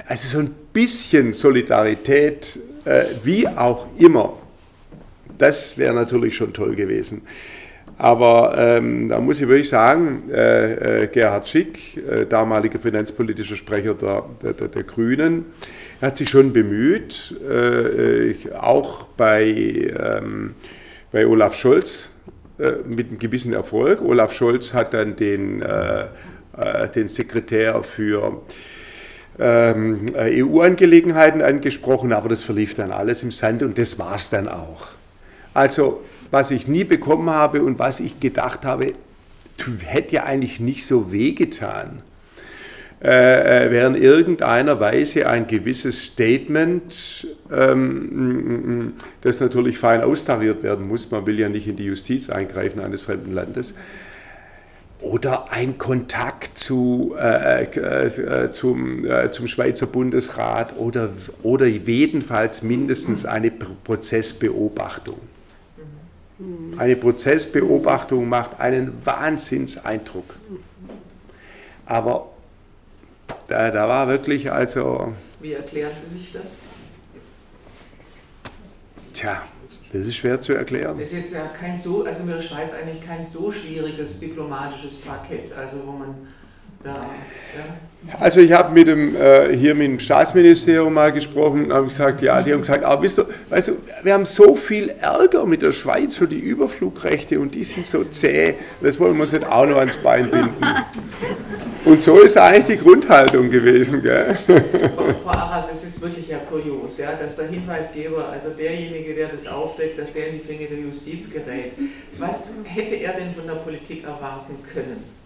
also so ein bisschen Solidarität, äh, wie auch immer, das wäre natürlich schon toll gewesen. Aber ähm, da muss ich wirklich sagen, äh, äh, Gerhard Schick, äh, damaliger finanzpolitischer Sprecher der, der, der, Grünen, hat sich schon bemüht, äh, auch bei, ähm, bei Olaf Scholz äh, mit einem gewissen Erfolg. Olaf Scholz hat dann den äh, äh, den Sekretär für ähm, EU-Angelegenheiten angesprochen, aber das verlief dann alles im Sand und das war es dann auch. Also was ich nie bekommen habe und was ich gedacht habe, hätte ja eigentlich nicht so wehgetan, äh, äh, wäre in irgendeiner Weise ein gewisses Statement, ähm, das natürlich fein austariert werden muss, man will ja nicht in die Justiz eingreifen eines fremden Landes, oder ein Kontakt zu, äh, äh, äh, zum, äh, zum Schweizer Bundesrat oder, oder jedenfalls mindestens eine Prozessbeobachtung. Eine Prozessbeobachtung macht einen Wahnsinnseindruck. Aber da, da war wirklich also. Wie erklären Sie sich das? Tja, das ist schwer zu erklären. Das ist jetzt ja kein so, also mit der Schweiz eigentlich kein so schwieriges diplomatisches Parkett, also wo man. Also ich habe mit dem äh, hier mit dem Staatsministerium mal gesprochen und habe gesagt, ja, die haben gesagt, aber wisst ihr, weißt du, wir haben so viel Ärger mit der Schweiz für die Überflugrechte und die sind so zäh, das wollen wir uns nicht auch noch ans Bein binden. Und so ist eigentlich die Grundhaltung gewesen. Gell? Frau, Arras, es ist wirklich ja kurios, ja, dass der Hinweisgeber, also derjenige, der das aufdeckt, dass der in die Finger der Justiz gerät. Was hätte er denn von der Politik erwarten können?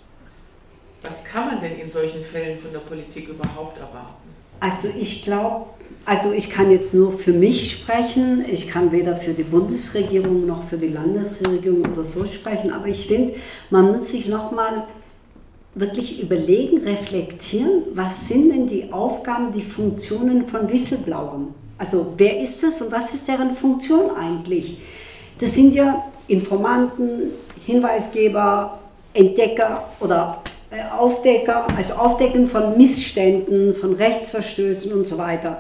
Was kann man denn in solchen Fällen von der Politik überhaupt erwarten? Also ich glaube, also ich kann jetzt nur für mich sprechen, ich kann weder für die Bundesregierung noch für die Landesregierung oder so sprechen, aber ich finde, man muss sich nochmal wirklich überlegen, reflektieren, was sind denn die Aufgaben, die Funktionen von Whistleblowern? Also wer ist das und was ist deren Funktion eigentlich? Das sind ja Informanten, Hinweisgeber, Entdecker oder Aufdecker, also Aufdecken von Missständen, von Rechtsverstößen und so weiter.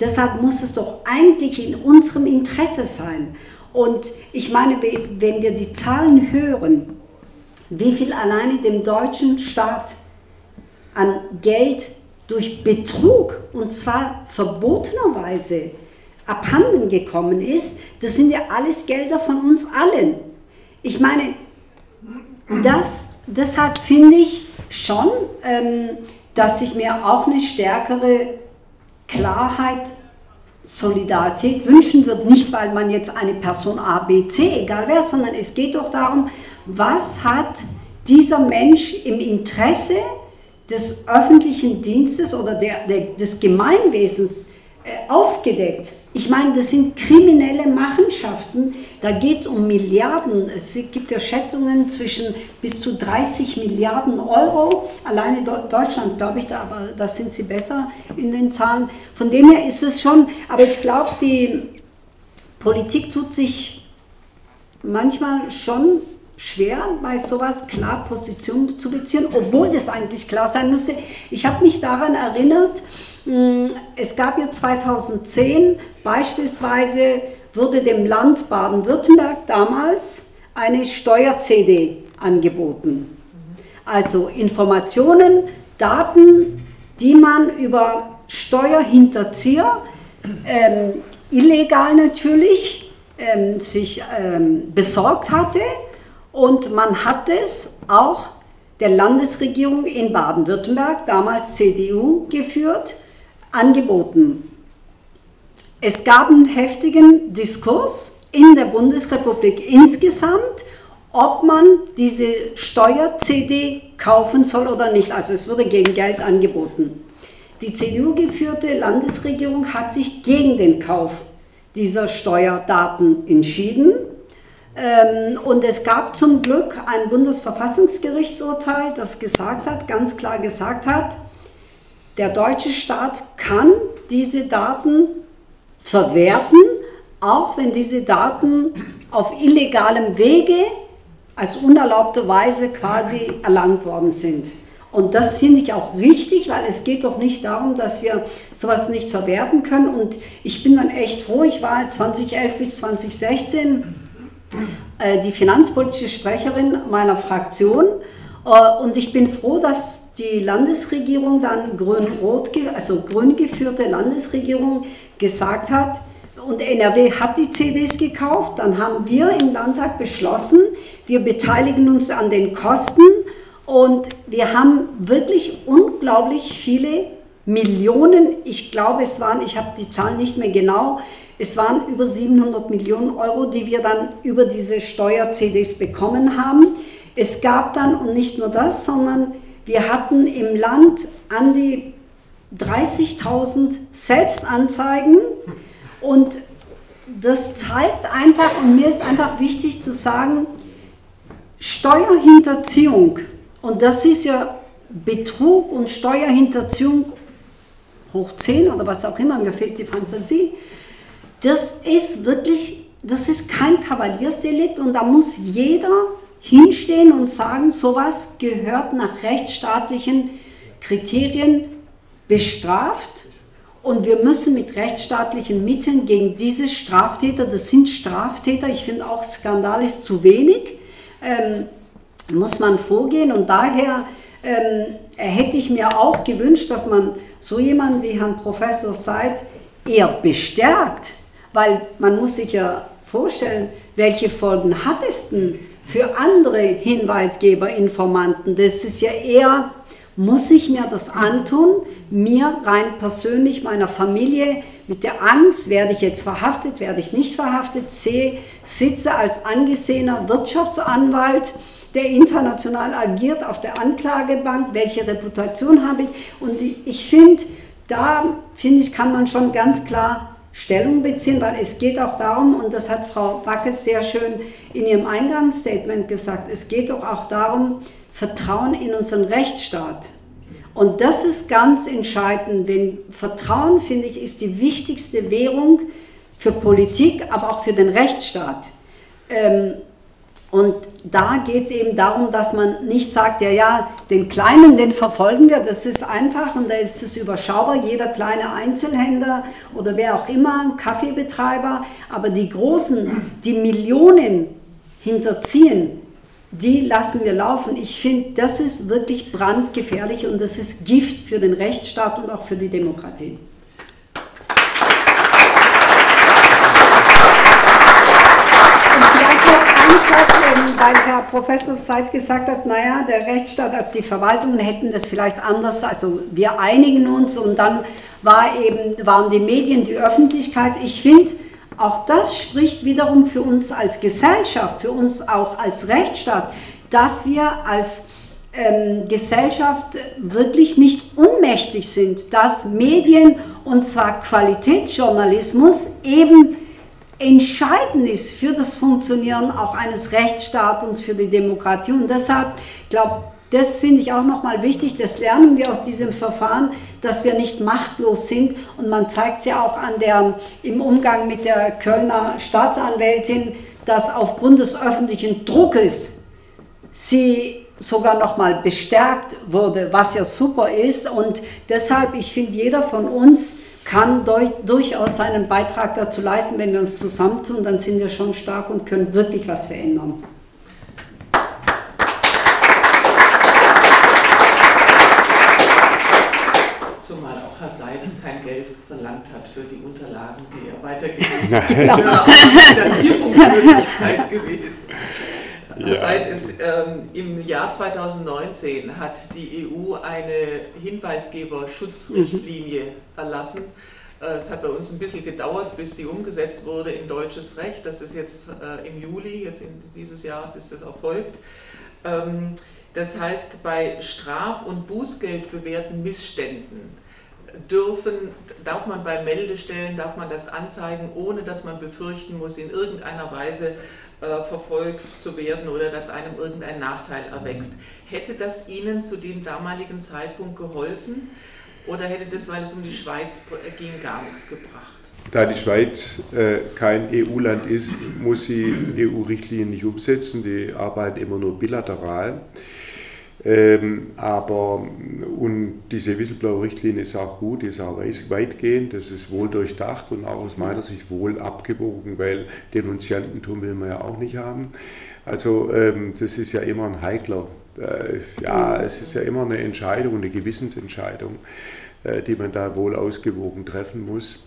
Deshalb muss es doch eigentlich in unserem Interesse sein. Und ich meine, wenn wir die Zahlen hören, wie viel alleine dem deutschen Staat an Geld durch Betrug und zwar verbotenerweise abhanden gekommen ist, das sind ja alles Gelder von uns allen. Ich meine, das, deshalb finde ich schon, ähm, dass ich mir auch eine stärkere Klarheit, Solidarität wünschen würde. Nicht, weil man jetzt eine Person A, B, C, egal wer, sondern es geht doch darum, was hat dieser Mensch im Interesse des öffentlichen Dienstes oder der, der, des Gemeinwesens äh, aufgedeckt. Ich meine, das sind kriminelle Machenschaften, da geht es um Milliarden. Es gibt ja Schätzungen zwischen bis zu 30 Milliarden Euro. Alleine Deutschland, glaube ich, da, aber da sind sie besser in den Zahlen. Von dem her ist es schon, aber ich glaube, die Politik tut sich manchmal schon schwer, bei sowas klar Position zu beziehen, obwohl das eigentlich klar sein müsste. Ich habe mich daran erinnert, es gab ja 2010 beispielsweise, wurde dem Land Baden-Württemberg damals eine Steuer-CD angeboten. Also Informationen, Daten, die man über Steuerhinterzieher, ähm, illegal natürlich, ähm, sich ähm, besorgt hatte und man hat es auch der Landesregierung in Baden-Württemberg, damals CDU geführt, angeboten. Es gab einen heftigen Diskurs in der Bundesrepublik insgesamt, ob man diese Steuer-CD kaufen soll oder nicht. Also es wurde gegen Geld angeboten. Die CDU-geführte Landesregierung hat sich gegen den Kauf dieser Steuerdaten entschieden ähm, und es gab zum Glück ein Bundesverfassungsgerichtsurteil, das gesagt hat, ganz klar gesagt hat, der deutsche Staat kann diese Daten verwerten, auch wenn diese Daten auf illegalem Wege als unerlaubte Weise quasi erlangt worden sind. Und das finde ich auch richtig, weil es geht doch nicht darum, dass wir sowas nicht verwerten können. Und ich bin dann echt froh, ich war 2011 bis 2016 äh, die finanzpolitische Sprecherin meiner Fraktion. Äh, und ich bin froh, dass die Landesregierung dann grün-rot, also grün geführte Landesregierung gesagt hat, und NRW hat die CDs gekauft, dann haben wir im Landtag beschlossen, wir beteiligen uns an den Kosten Und wir haben wirklich unglaublich viele Millionen, ich glaube es waren, ich habe die Zahlen nicht mehr genau, es waren über 700 Millionen Euro, die wir dann über diese Steuer-CDs bekommen haben. Es gab dann, und nicht nur das, sondern wir hatten im Land an die 30.000 Selbstanzeigen und das zeigt einfach, und mir ist einfach wichtig zu sagen, Steuerhinterziehung, und das ist ja Betrug und Steuerhinterziehung hoch 10 oder was auch immer, mir fehlt die Fantasie, das ist wirklich, das ist kein Kavaliersdelikt und da muss jeder hinstehen und sagen, sowas gehört nach rechtsstaatlichen Kriterien bestraft. Und wir müssen mit rechtsstaatlichen Mitteln gegen diese Straftäter, das sind Straftäter, ich finde auch Skandal ist zu wenig, ähm, muss man vorgehen. Und daher ähm, hätte ich mir auch gewünscht, dass man so jemanden wie Herrn Professor Seid eher bestärkt, weil man muss sich ja vorstellen, welche Folgen hat es denn für andere Hinweisgeber, Informanten? Das ist ja eher, muss ich mir das antun, mir rein persönlich, meiner Familie, mit der Angst, werde ich jetzt verhaftet, werde ich nicht verhaftet, sehe, sitze als angesehener Wirtschaftsanwalt, der international agiert auf der Anklagebank, welche Reputation habe ich. Und ich finde, da finde ich, kann man schon ganz klar Stellung beziehen, weil es geht auch darum, und das hat Frau Backes sehr schön in ihrem Eingangsstatement gesagt, es geht doch auch darum, Vertrauen in unseren Rechtsstaat. Und das ist ganz entscheidend, denn Vertrauen, finde ich, ist die wichtigste Währung für Politik, aber auch für den Rechtsstaat. Ähm, und da geht es eben darum, dass man nicht sagt, ja, ja, den Kleinen, den verfolgen wir, das ist einfach und da ist es überschaubar, jeder kleine Einzelhändler oder wer auch immer, Kaffeebetreiber, aber die Großen, die Millionen hinterziehen, die lassen wir laufen. Ich finde, das ist wirklich brandgefährlich und das ist Gift für den Rechtsstaat und auch für die Demokratie. Weil Herr Professor Seid gesagt hat, naja, der Rechtsstaat, also die Verwaltungen hätten das vielleicht anders, also wir einigen uns und dann war eben, waren die Medien, die Öffentlichkeit. Ich finde, auch das spricht wiederum für uns als Gesellschaft, für uns auch als Rechtsstaat, dass wir als ähm, Gesellschaft wirklich nicht unmächtig sind, dass Medien und zwar Qualitätsjournalismus eben entscheidend ist für das Funktionieren auch eines Rechtsstaates, für die Demokratie. Und deshalb, ich glaube, das finde ich auch nochmal wichtig, das lernen wir aus diesem Verfahren, dass wir nicht machtlos sind. Und man zeigt es ja auch an der, im Umgang mit der Kölner Staatsanwältin, dass aufgrund des öffentlichen Druckes sie sogar nochmal bestärkt wurde, was ja super ist. Und deshalb, ich finde, jeder von uns kann durchaus seinen Beitrag dazu leisten. Wenn wir uns zusammentun, dann sind wir schon stark und können wirklich was verändern. Zumal auch Herr Seid kein Geld verlangt hat für die Unterlagen, die er weitergegeben hat. Auch eine Finanzierungsmöglichkeit gewesen. Ja. Seit es, ähm, im Jahr 2019 hat die EU eine Hinweisgeberschutzrichtlinie mhm. erlassen. Äh, es hat bei uns ein bisschen gedauert, bis die umgesetzt wurde in deutsches Recht. Das ist jetzt äh, im Juli, jetzt in dieses Jahres ist das erfolgt. Ähm, das heißt, bei Straf- und Bußgeldbewährten Missständen dürfen, darf man bei Meldestellen, darf man das anzeigen, ohne dass man befürchten muss, in irgendeiner Weise äh, verfolgt zu werden oder dass einem irgendein Nachteil erwächst. Hätte das Ihnen zu dem damaligen Zeitpunkt geholfen oder hätte das, weil es um die Schweiz ging, gar nichts gebracht? Da die Schweiz äh, kein EU-Land ist, muss sie EU-Richtlinien nicht umsetzen. Die arbeiten immer nur bilateral. Ähm, aber und diese Whistleblower-Richtlinie ist auch gut, ist auch weitgehend, das ist wohl durchdacht und auch aus meiner Sicht wohl abgewogen, weil Denunziantentum will man ja auch nicht haben. Also ähm, das ist ja immer ein heikler, äh, ja, es ist ja immer eine Entscheidung, eine Gewissensentscheidung, äh, die man da wohl ausgewogen treffen muss.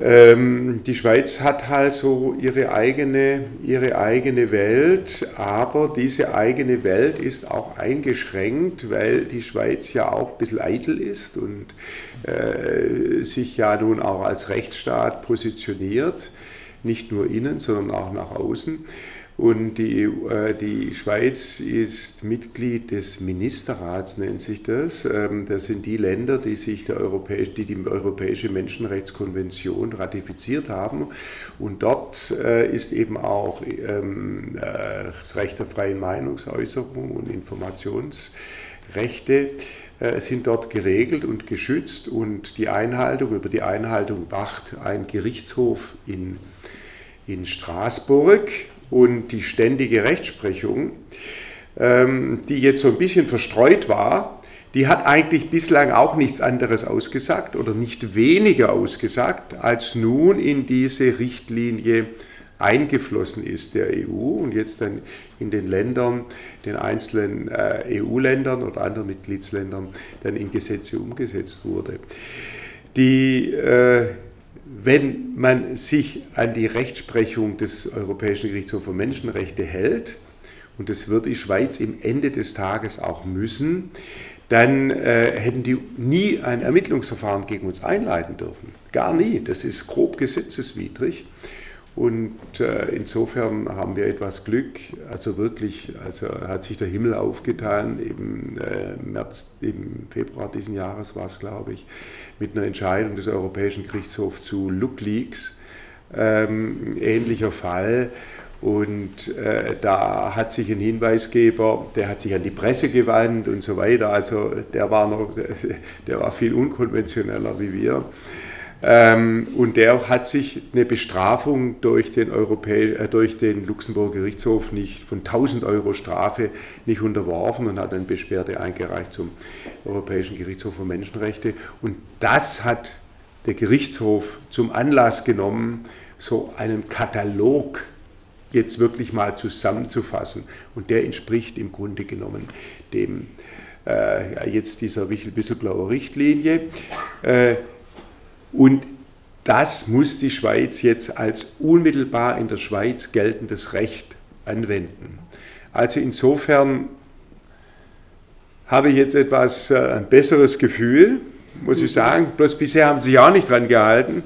Ähm, die Schweiz hat halt so ihre eigene, ihre eigene Welt, aber diese eigene Welt ist auch eingeschränkt, weil die Schweiz ja auch ein bisschen eitel ist und äh, sich ja nun auch als Rechtsstaat positioniert, nicht nur innen, sondern auch nach außen. Und die, äh, die Schweiz ist Mitglied des Ministerrats, nennt sich das. Ähm, das sind die Länder, die sich der Europäisch, die, die Europäische Menschenrechtskonvention ratifiziert haben. Und dort äh, ist eben auch ähm, äh, das Recht der freien Meinungsäußerung und Informationsrechte äh, sind dort geregelt und geschützt. Und die Einhaltung, über die Einhaltung wacht ein Gerichtshof in, in Straßburg und die ständige Rechtsprechung, ähm, die jetzt so ein bisschen verstreut war, die hat eigentlich bislang auch nichts anderes ausgesagt oder nicht weniger ausgesagt, als nun in diese Richtlinie eingeflossen ist der EU und jetzt dann in den Ländern, den einzelnen äh, EU-Ländern oder anderen Mitgliedsländern dann in Gesetze umgesetzt wurde. Die äh, wenn man sich an die Rechtsprechung des Europäischen Gerichtshofs für Menschenrechte hält, und das wird die Schweiz im Ende des Tages auch müssen, dann äh, hätten die nie ein Ermittlungsverfahren gegen uns einleiten dürfen. Gar nie. Das ist grob gesetzeswidrig. Und äh, insofern haben wir etwas Glück. Also wirklich, also hat sich der Himmel aufgetan. Im äh, März, im Februar diesen Jahres war es, glaube ich, mit einer Entscheidung des Europäischen Gerichtshofs zu LuckLeaks. Ähm, ähnlicher Fall. Und äh, da hat sich ein Hinweisgeber, der hat sich an die Presse gewandt und so weiter. Also der war noch, der war viel unkonventioneller wie wir. Ähm, und der hat sich eine Bestrafung durch den, äh, durch den Luxemburger Gerichtshof nicht von 1000 Euro Strafe nicht unterworfen und hat eine Beschwerde eingereicht zum Europäischen Gerichtshof für Menschenrechte. Und das hat der Gerichtshof zum Anlass genommen, so einen Katalog jetzt wirklich mal zusammenzufassen. Und der entspricht im Grunde genommen dem äh, jetzt dieser Whistleblower-Richtlinie. Äh, und das muss die Schweiz jetzt als unmittelbar in der Schweiz geltendes Recht anwenden. Also insofern habe ich jetzt etwas äh, ein besseres Gefühl, muss ich sagen. Bloß bisher haben sie sich auch nicht dran gehalten,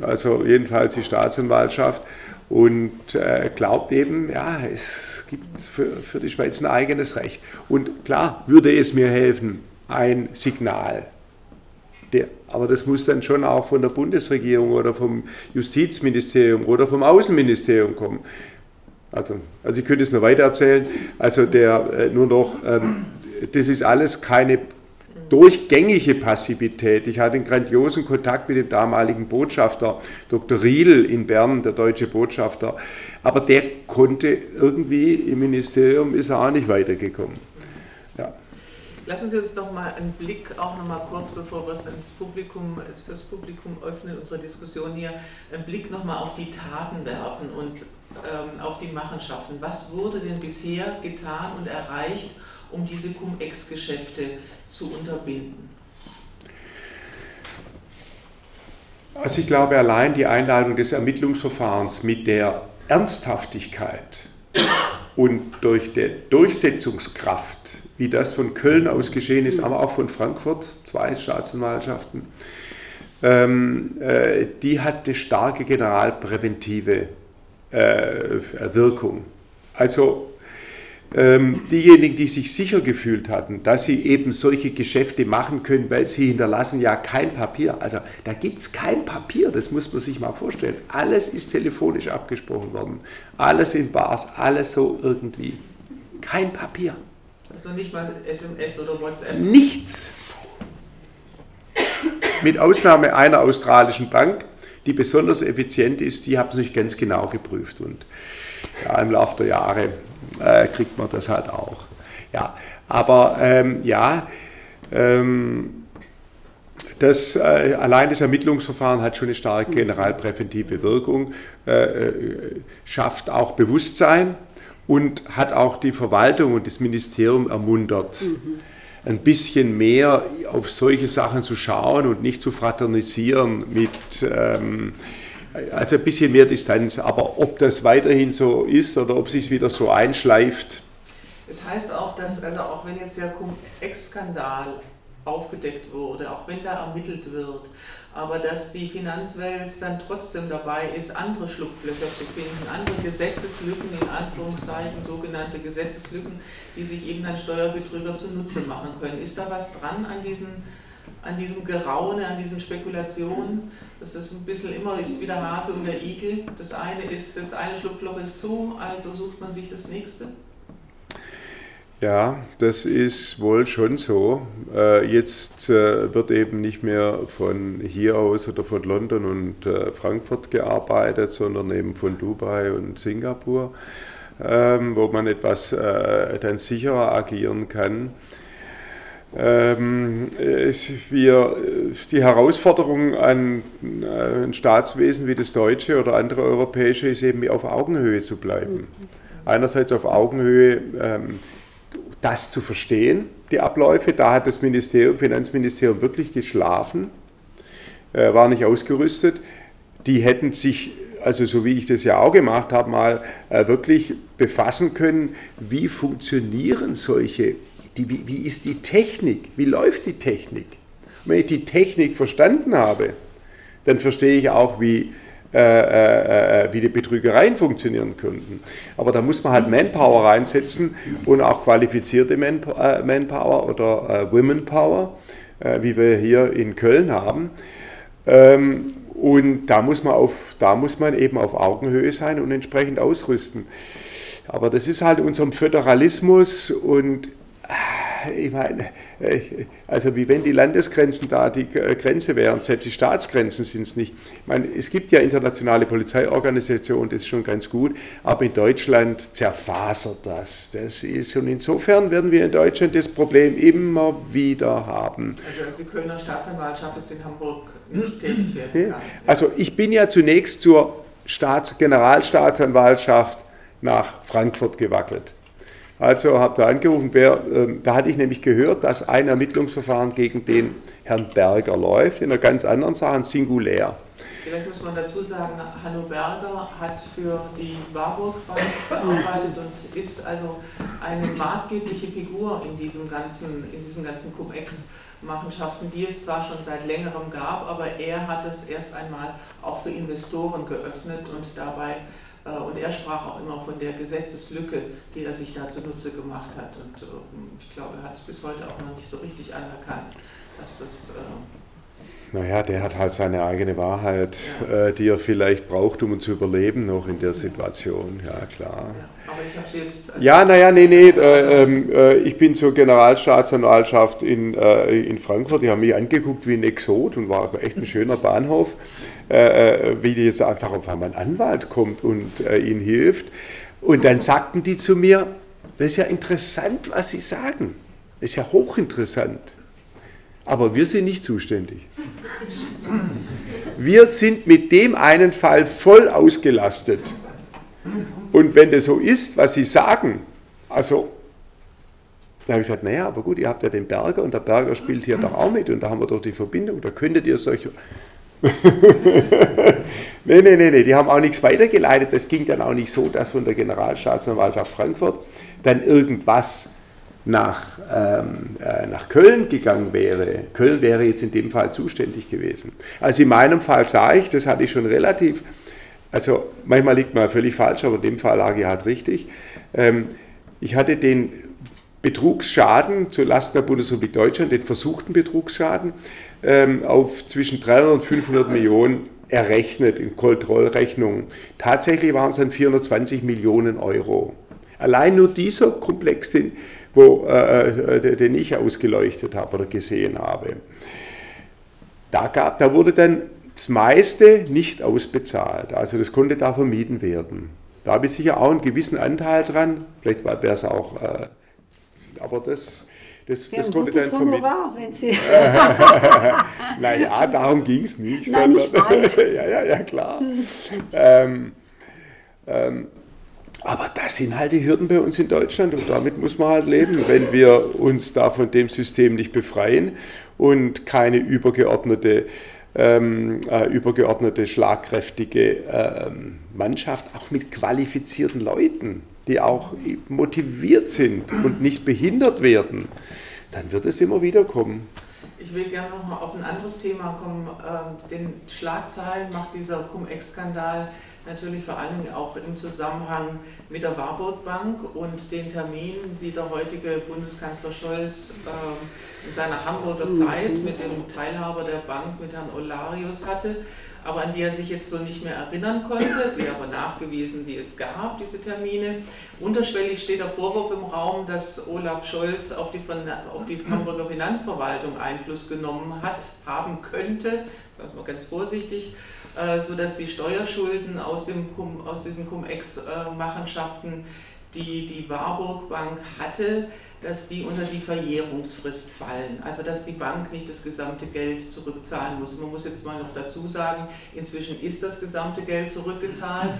also jedenfalls die Staatsanwaltschaft, und äh, glaubt eben, ja, es gibt für, für die Schweiz ein eigenes Recht. Und klar würde es mir helfen, ein Signal der, aber das muss dann schon auch von der Bundesregierung oder vom Justizministerium oder vom Außenministerium kommen. Also, also ich könnte es noch weiter erzählen. Also der äh, nur noch, ähm, das ist alles keine durchgängige Passivität. Ich hatte einen grandiosen Kontakt mit dem damaligen Botschafter, Dr. Riedel in Bern, der deutsche Botschafter. Aber der konnte irgendwie im Ministerium, ist er auch nicht weitergekommen. Lassen Sie uns noch mal einen Blick, auch noch mal kurz, bevor wir es ins Publikum, fürs Publikum öffnen, unsere Diskussion hier, einen Blick noch mal auf die Taten werfen und ähm, auf die Machenschaften. Was wurde denn bisher getan und erreicht, um diese Cum-Ex-Geschäfte zu unterbinden? Also ich glaube, allein die Einladung des Ermittlungsverfahrens mit der Ernsthaftigkeit und durch die Durchsetzungskraft wie das von Köln aus geschehen ist, aber auch von Frankfurt, zwei Staatsanwaltschaften, ähm, äh, die hat eine starke generalpräventive äh, Wirkung. Also ähm, diejenigen, die sich sicher gefühlt hatten, dass sie eben solche Geschäfte machen können, weil sie hinterlassen ja kein Papier. Also da gibt es kein Papier, das muss man sich mal vorstellen. Alles ist telefonisch abgesprochen worden, alles in Bars, alles so irgendwie. Kein Papier. Also nicht mal SMS oder WhatsApp? Nichts. Mit Ausnahme einer australischen Bank, die besonders effizient ist, die haben es nicht ganz genau geprüft. Und ja, im Laufe der Jahre äh, kriegt man das halt auch. Ja, aber ähm, ja, ähm, das, äh, allein das Ermittlungsverfahren hat schon eine starke generalpräventive Wirkung, äh, äh schafft auch Bewusstsein und hat auch die Verwaltung und das Ministerium ermuntert, mhm. ein bisschen mehr auf solche Sachen zu schauen und nicht zu fraternisieren mit, ähm, also ein bisschen mehr Distanz. Aber ob das weiterhin so ist oder ob sich wieder so einschleift. Es heißt auch, dass, also auch wenn jetzt der Cum-Ex-Skandal aufgedeckt wurde, auch wenn da ermittelt wird, aber dass die Finanzwelt dann trotzdem dabei ist, andere Schlupflöcher zu finden, andere Gesetzeslücken, in Anführungszeichen sogenannte Gesetzeslücken, die sich eben dann Steuerbetrüger zunutze machen können. Ist da was dran an, diesen, an diesem Geraune, an diesen Spekulationen? Das ein bisschen immer ist wie der Hase und der Igel. Das eine ist, das eine Schlupfloch ist zu, also sucht man sich das nächste. Ja, das ist wohl schon so. Äh, jetzt äh, wird eben nicht mehr von hier aus oder von London und äh, Frankfurt gearbeitet, sondern eben von Dubai und Singapur, ähm, wo man etwas dann sicherer agieren kann. Ähm, wir, die Herausforderung an ein Staatswesen wie das deutsche oder andere europäische ist eben auf Augenhöhe zu bleiben. Einerseits auf Augenhöhe ähm, das zu verstehen, die Abläufe. Da hat das Ministerium, Finanzministerium wirklich geschlafen, äh, war nicht ausgerüstet. Die hätten sich, also so wie ich das ja auch gemacht habe, mal äh, wirklich befassen können, wie funktionieren solche, die, wie, wie ist die Technik, wie läuft die Technik. Und wenn ich die Technik verstanden habe, dann verstehe ich auch, wie äh, äh, äh, wie die Betrügereien funktionieren könnten. Aber da muss man halt Manpower reinsetzen und auch qualifizierte Manpower oder Womenpower, wie wir hier in Köln haben. Ähm, und da muss, man auf, da muss man eben auf Augenhöhe sein und entsprechend ausrüsten. Aber das ist halt unserem Föderalismus und ich meine, äh, also wie wenn die Landesgrenzen da die Grenze wären, selbst die Staatsgrenzen sind es nicht. Ich meine, es gibt ja internationale Polizeiorganisationen, das ist schon ganz gut, aber in Deutschland zerfasert das. Das ist, und insofern werden wir in Deutschland das Problem immer wieder haben. Also dass die Kölner Staatsanwaltschaft jetzt in Hamburg nicht tätig werden kann. Also ich bin ja zunächst zur Staats Generalstaatsanwaltschaft nach Frankfurt gewackelt. Also habe da angerufen, wer, äh, da hatte ich nämlich gehört, dass ein Ermittlungsverfahren gegen den Herrn Berger läuft, in einer ganz anderen Sache, singulär. Vielleicht muss man dazu sagen, Hanno Berger hat für die Warburg Bank gearbeitet und ist also eine maßgebliche Figur in diesem ganzen, in diesem ganzen Cum-Ex-Machenschaften, die es zwar schon seit längerem gab, aber er hat es erst einmal auch für Investoren geöffnet und dabei und er sprach auch immer von der Gesetzeslücke, die er sich da zunutze gemacht hat. Und ähm, ich glaube, er hat es bis heute auch noch nicht so richtig anerkannt, dass das. Äh, naja, der hat halt seine eigene Wahrheit, ja. äh, die er vielleicht braucht, um zu überleben, noch in der Situation. Ja, klar. Ja, aber ich habe sie jetzt. Also ja, naja, nee, nee. Äh, ähm, äh, ich bin zur Generalstaatsanwaltschaft in, äh, in Frankfurt. Die haben mich angeguckt wie ein Exot und war echt ein schöner Bahnhof. Äh, äh, wie jetzt einfach auf einmal ein Anwalt kommt und äh, ihnen hilft. Und dann sagten die zu mir, das ist ja interessant, was Sie sagen. Das ist ja hochinteressant. Aber wir sind nicht zuständig. Wir sind mit dem einen Fall voll ausgelastet. Und wenn das so ist, was Sie sagen, also, da habe ich gesagt, naja, aber gut, ihr habt ja den Berger und der Berger spielt hier doch auch mit und da haben wir doch die Verbindung, da könntet ihr solche nee, nee, nee, nee, die haben auch nichts weitergeleitet. Das ging dann auch nicht so, dass von der Generalstaatsanwaltschaft Frankfurt dann irgendwas nach, ähm, äh, nach Köln gegangen wäre. Köln wäre jetzt in dem Fall zuständig gewesen. Also in meinem Fall sah ich, das hatte ich schon relativ, also manchmal liegt man völlig falsch, aber in dem Fall lag ich halt richtig. Ähm, ich hatte den Betrugsschaden zu Lasten der Bundesrepublik Deutschland, den versuchten Betrugsschaden, ähm, auf zwischen 300 und 500 Millionen errechnet in Kontrollrechnungen. Tatsächlich waren es dann 420 Millionen Euro. Allein nur dieser Komplex, den, wo, äh, äh den ich ausgeleuchtet habe oder gesehen habe. Da, gab, da wurde dann das meiste nicht ausbezahlt. Also das konnte da vermieden werden. Da habe ich sicher auch einen gewissen Anteil dran. Vielleicht wäre es auch, äh, aber das das, ja, das konnte dann Honorar, wenn Sie naja, darum ging es nicht. Nein, sondern, ich weiß. ja, ja, ja, klar. ähm, ähm, Aber das sind halt die Hürden bei uns in Deutschland und damit muss man halt leben, wenn wir uns da von dem System nicht befreien und keine übergeordnete, ähm, äh, übergeordnete schlagkräftige äh, Mannschaft, auch mit qualifizierten Leuten, die auch motiviert sind und nicht behindert werden, dann wird es immer wieder kommen. Ich will gerne noch mal auf ein anderes Thema kommen. Ähm, den Schlagzeilen macht dieser Cum-Ex-Skandal natürlich vor allen Dingen auch im Zusammenhang mit der Warburg Bank und den Terminen, die der heutige Bundeskanzler Scholz äh, in seiner Hamburger mhm. Zeit mit dem Teilhaber der Bank, mit Herrn Olarius hatte, aber an die er sich jetzt so nicht mehr erinnern konnte, die aber nachgewiesen, die es gab, diese Termine. Unterschwellig steht der Vorwurf im Raum, dass Olaf Scholz auf die, auf die Hamburger Finanzverwaltung Einfluss genommen hat, haben könnte, das mal ganz vorsichtig, äh, sodass die Steuerschulden aus, dem, aus diesen Cum-Ex-Machenschaften, die die Warburg Bank hatte, dass die unter die Verjährungsfrist fallen. Also dass die Bank nicht das gesamte Geld zurückzahlen muss. Man muss jetzt mal noch dazu sagen, inzwischen ist das gesamte Geld zurückgezahlt.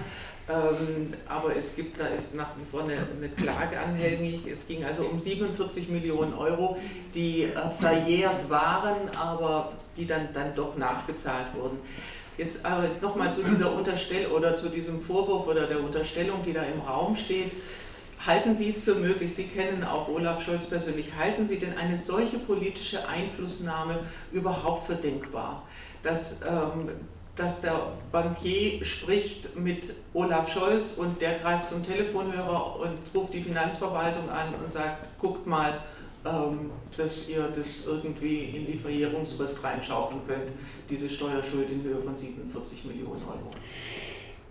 Ähm, aber es gibt, da ist nach wie vor eine, eine, Klage anhängig. Es ging also um 47 Millionen Euro, die äh, verjährt waren, aber die dann, dann doch nachgezahlt wurden. Jetzt aber nochmal zu dieser Unterstellung oder zu diesem Vorwurf oder der Unterstellung, die da im Raum steht. Halten Sie es für möglich, Sie kennen auch Olaf Scholz persönlich, halten Sie denn eine solche politische Einflussnahme überhaupt für denkbar? Dass, ähm, dass der Bankier spricht mit Olaf Scholz und der greift zum Telefonhörer und ruft die Finanzverwaltung an und sagt, guckt mal, ähm, dass ihr das irgendwie in die Verjährungsfrist reinschaufeln könnt, diese Steuerschuld in Höhe von 47 Millionen Euro.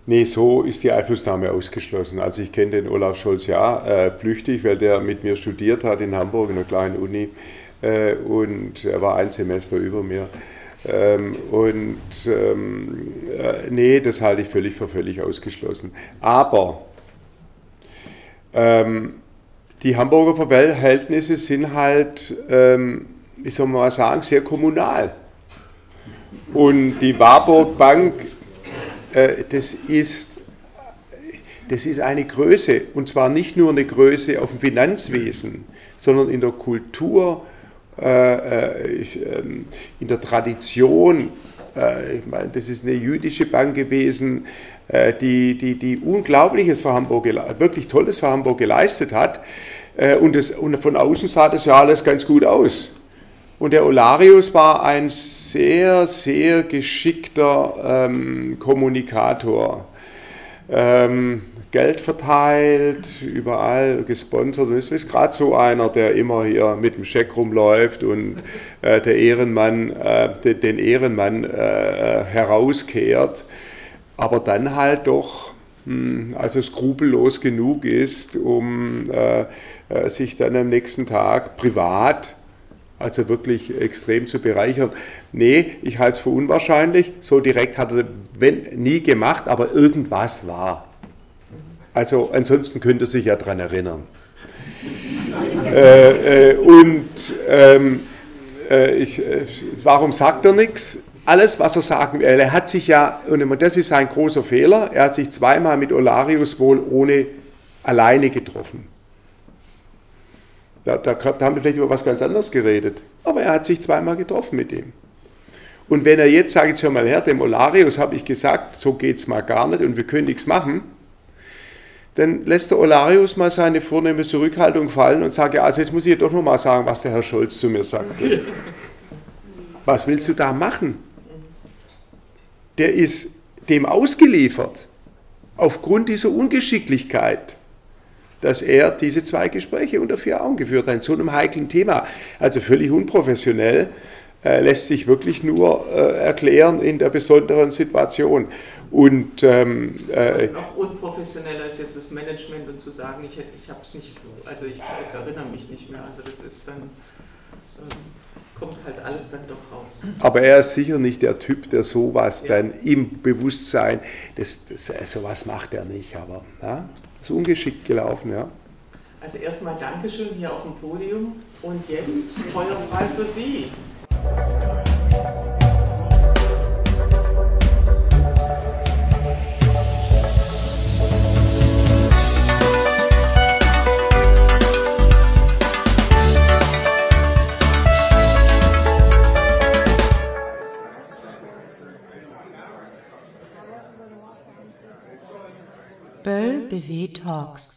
Nee, so ist die Einflussnahme ausgeschlossen. Also ich kenne den Olaf Scholz ja äh, flüchtig, weil der mit mir studiert hat in Hamburg in einer kleinen Uni äh, und er war ein Semester über mir. Ähm, und ähm, äh, nee, das halte ich völlig für völlig ausgeschlossen. Aber ähm, die Hamburger Verhältnisse sind halt, ähm, wie soll mal sagen, sehr kommunal. Und die Warburg Bank, das, ist, das ist eine Größe, und zwar nicht nur eine Größe auf dem Finanzwesen, sondern in der Kultur, äh, äh, ähm, in der Tradition. Äh, ich meine, das ist eine jüdische Bank gewesen, äh, die, die, die Unglaubliches für Hamburg, wirklich Tolles für Hamburg geleistet hat. Äh, und, das, und von außen sah das ja alles ganz gut aus. Und der Olarius war ein sehr, sehr geschickter ähm, Kommunikator. Ähm, Geld verteilt, überall gesponsert. Und es ist gerade so einer, der immer hier mit dem Scheck rumläuft und äh, der Ehrenmann, äh, den, den, Ehrenmann äh, herauskehrt, aber dann halt doch hm, also skrupellos genug ist, um äh, äh, sich dann am nächsten Tag privat, also wirklich extrem zu bereichern. Nee, ich halte es für unwahrscheinlich. So direkt hat er wenn, nie gemacht, aber irgendwas war. Also ansonsten könnte er sich ja daran erinnern. äh, äh, und ähm, äh, ich, äh, warum sagt er nichts? Alles, was er sagen will, er hat sich ja, und das ist sein großer Fehler, er hat sich zweimal mit Olarius wohl ohne alleine getroffen. Da, da, da haben wir vielleicht über was ganz anderes geredet. Aber er hat sich zweimal getroffen mit ihm. Und wenn er jetzt sagt, schon mal her, dem Olarius habe ich gesagt, so geht es mal gar nicht und wir können nichts machen, dann lässt der Olarius mal seine vornehme Zurückhaltung fallen und sagt, ja, also jetzt muss ich doch noch mal sagen, was der Herr Scholz zu mir sagt. Was willst du da machen? Der ist dem ausgeliefert, aufgrund dieser Ungeschicklichkeit dass er diese zwei Gespräche unter vier Augen geführt hat, in so einem heiklen Thema. Also völlig unprofessionell, äh, lässt sich wirklich nur äh, erklären in der besonderen Situation. Und ähm, äh, noch unprofessioneller ist jetzt das Management und zu sagen, ich, ich habe es nicht, also ich, ich, erinnere mich nicht mehr. Also das ist dann ähm, kommt halt alles dann doch raus. Aber er ist sicher nicht der Typ, der sowas ja. dann im Bewusstsein, das, das, sowas macht er nicht, aber ja, ist ungeschickt gelaufen, ja. Also erstmal Dankeschön hier auf dem Podium und jetzt Feuer frei für Sie. Böll BW Talks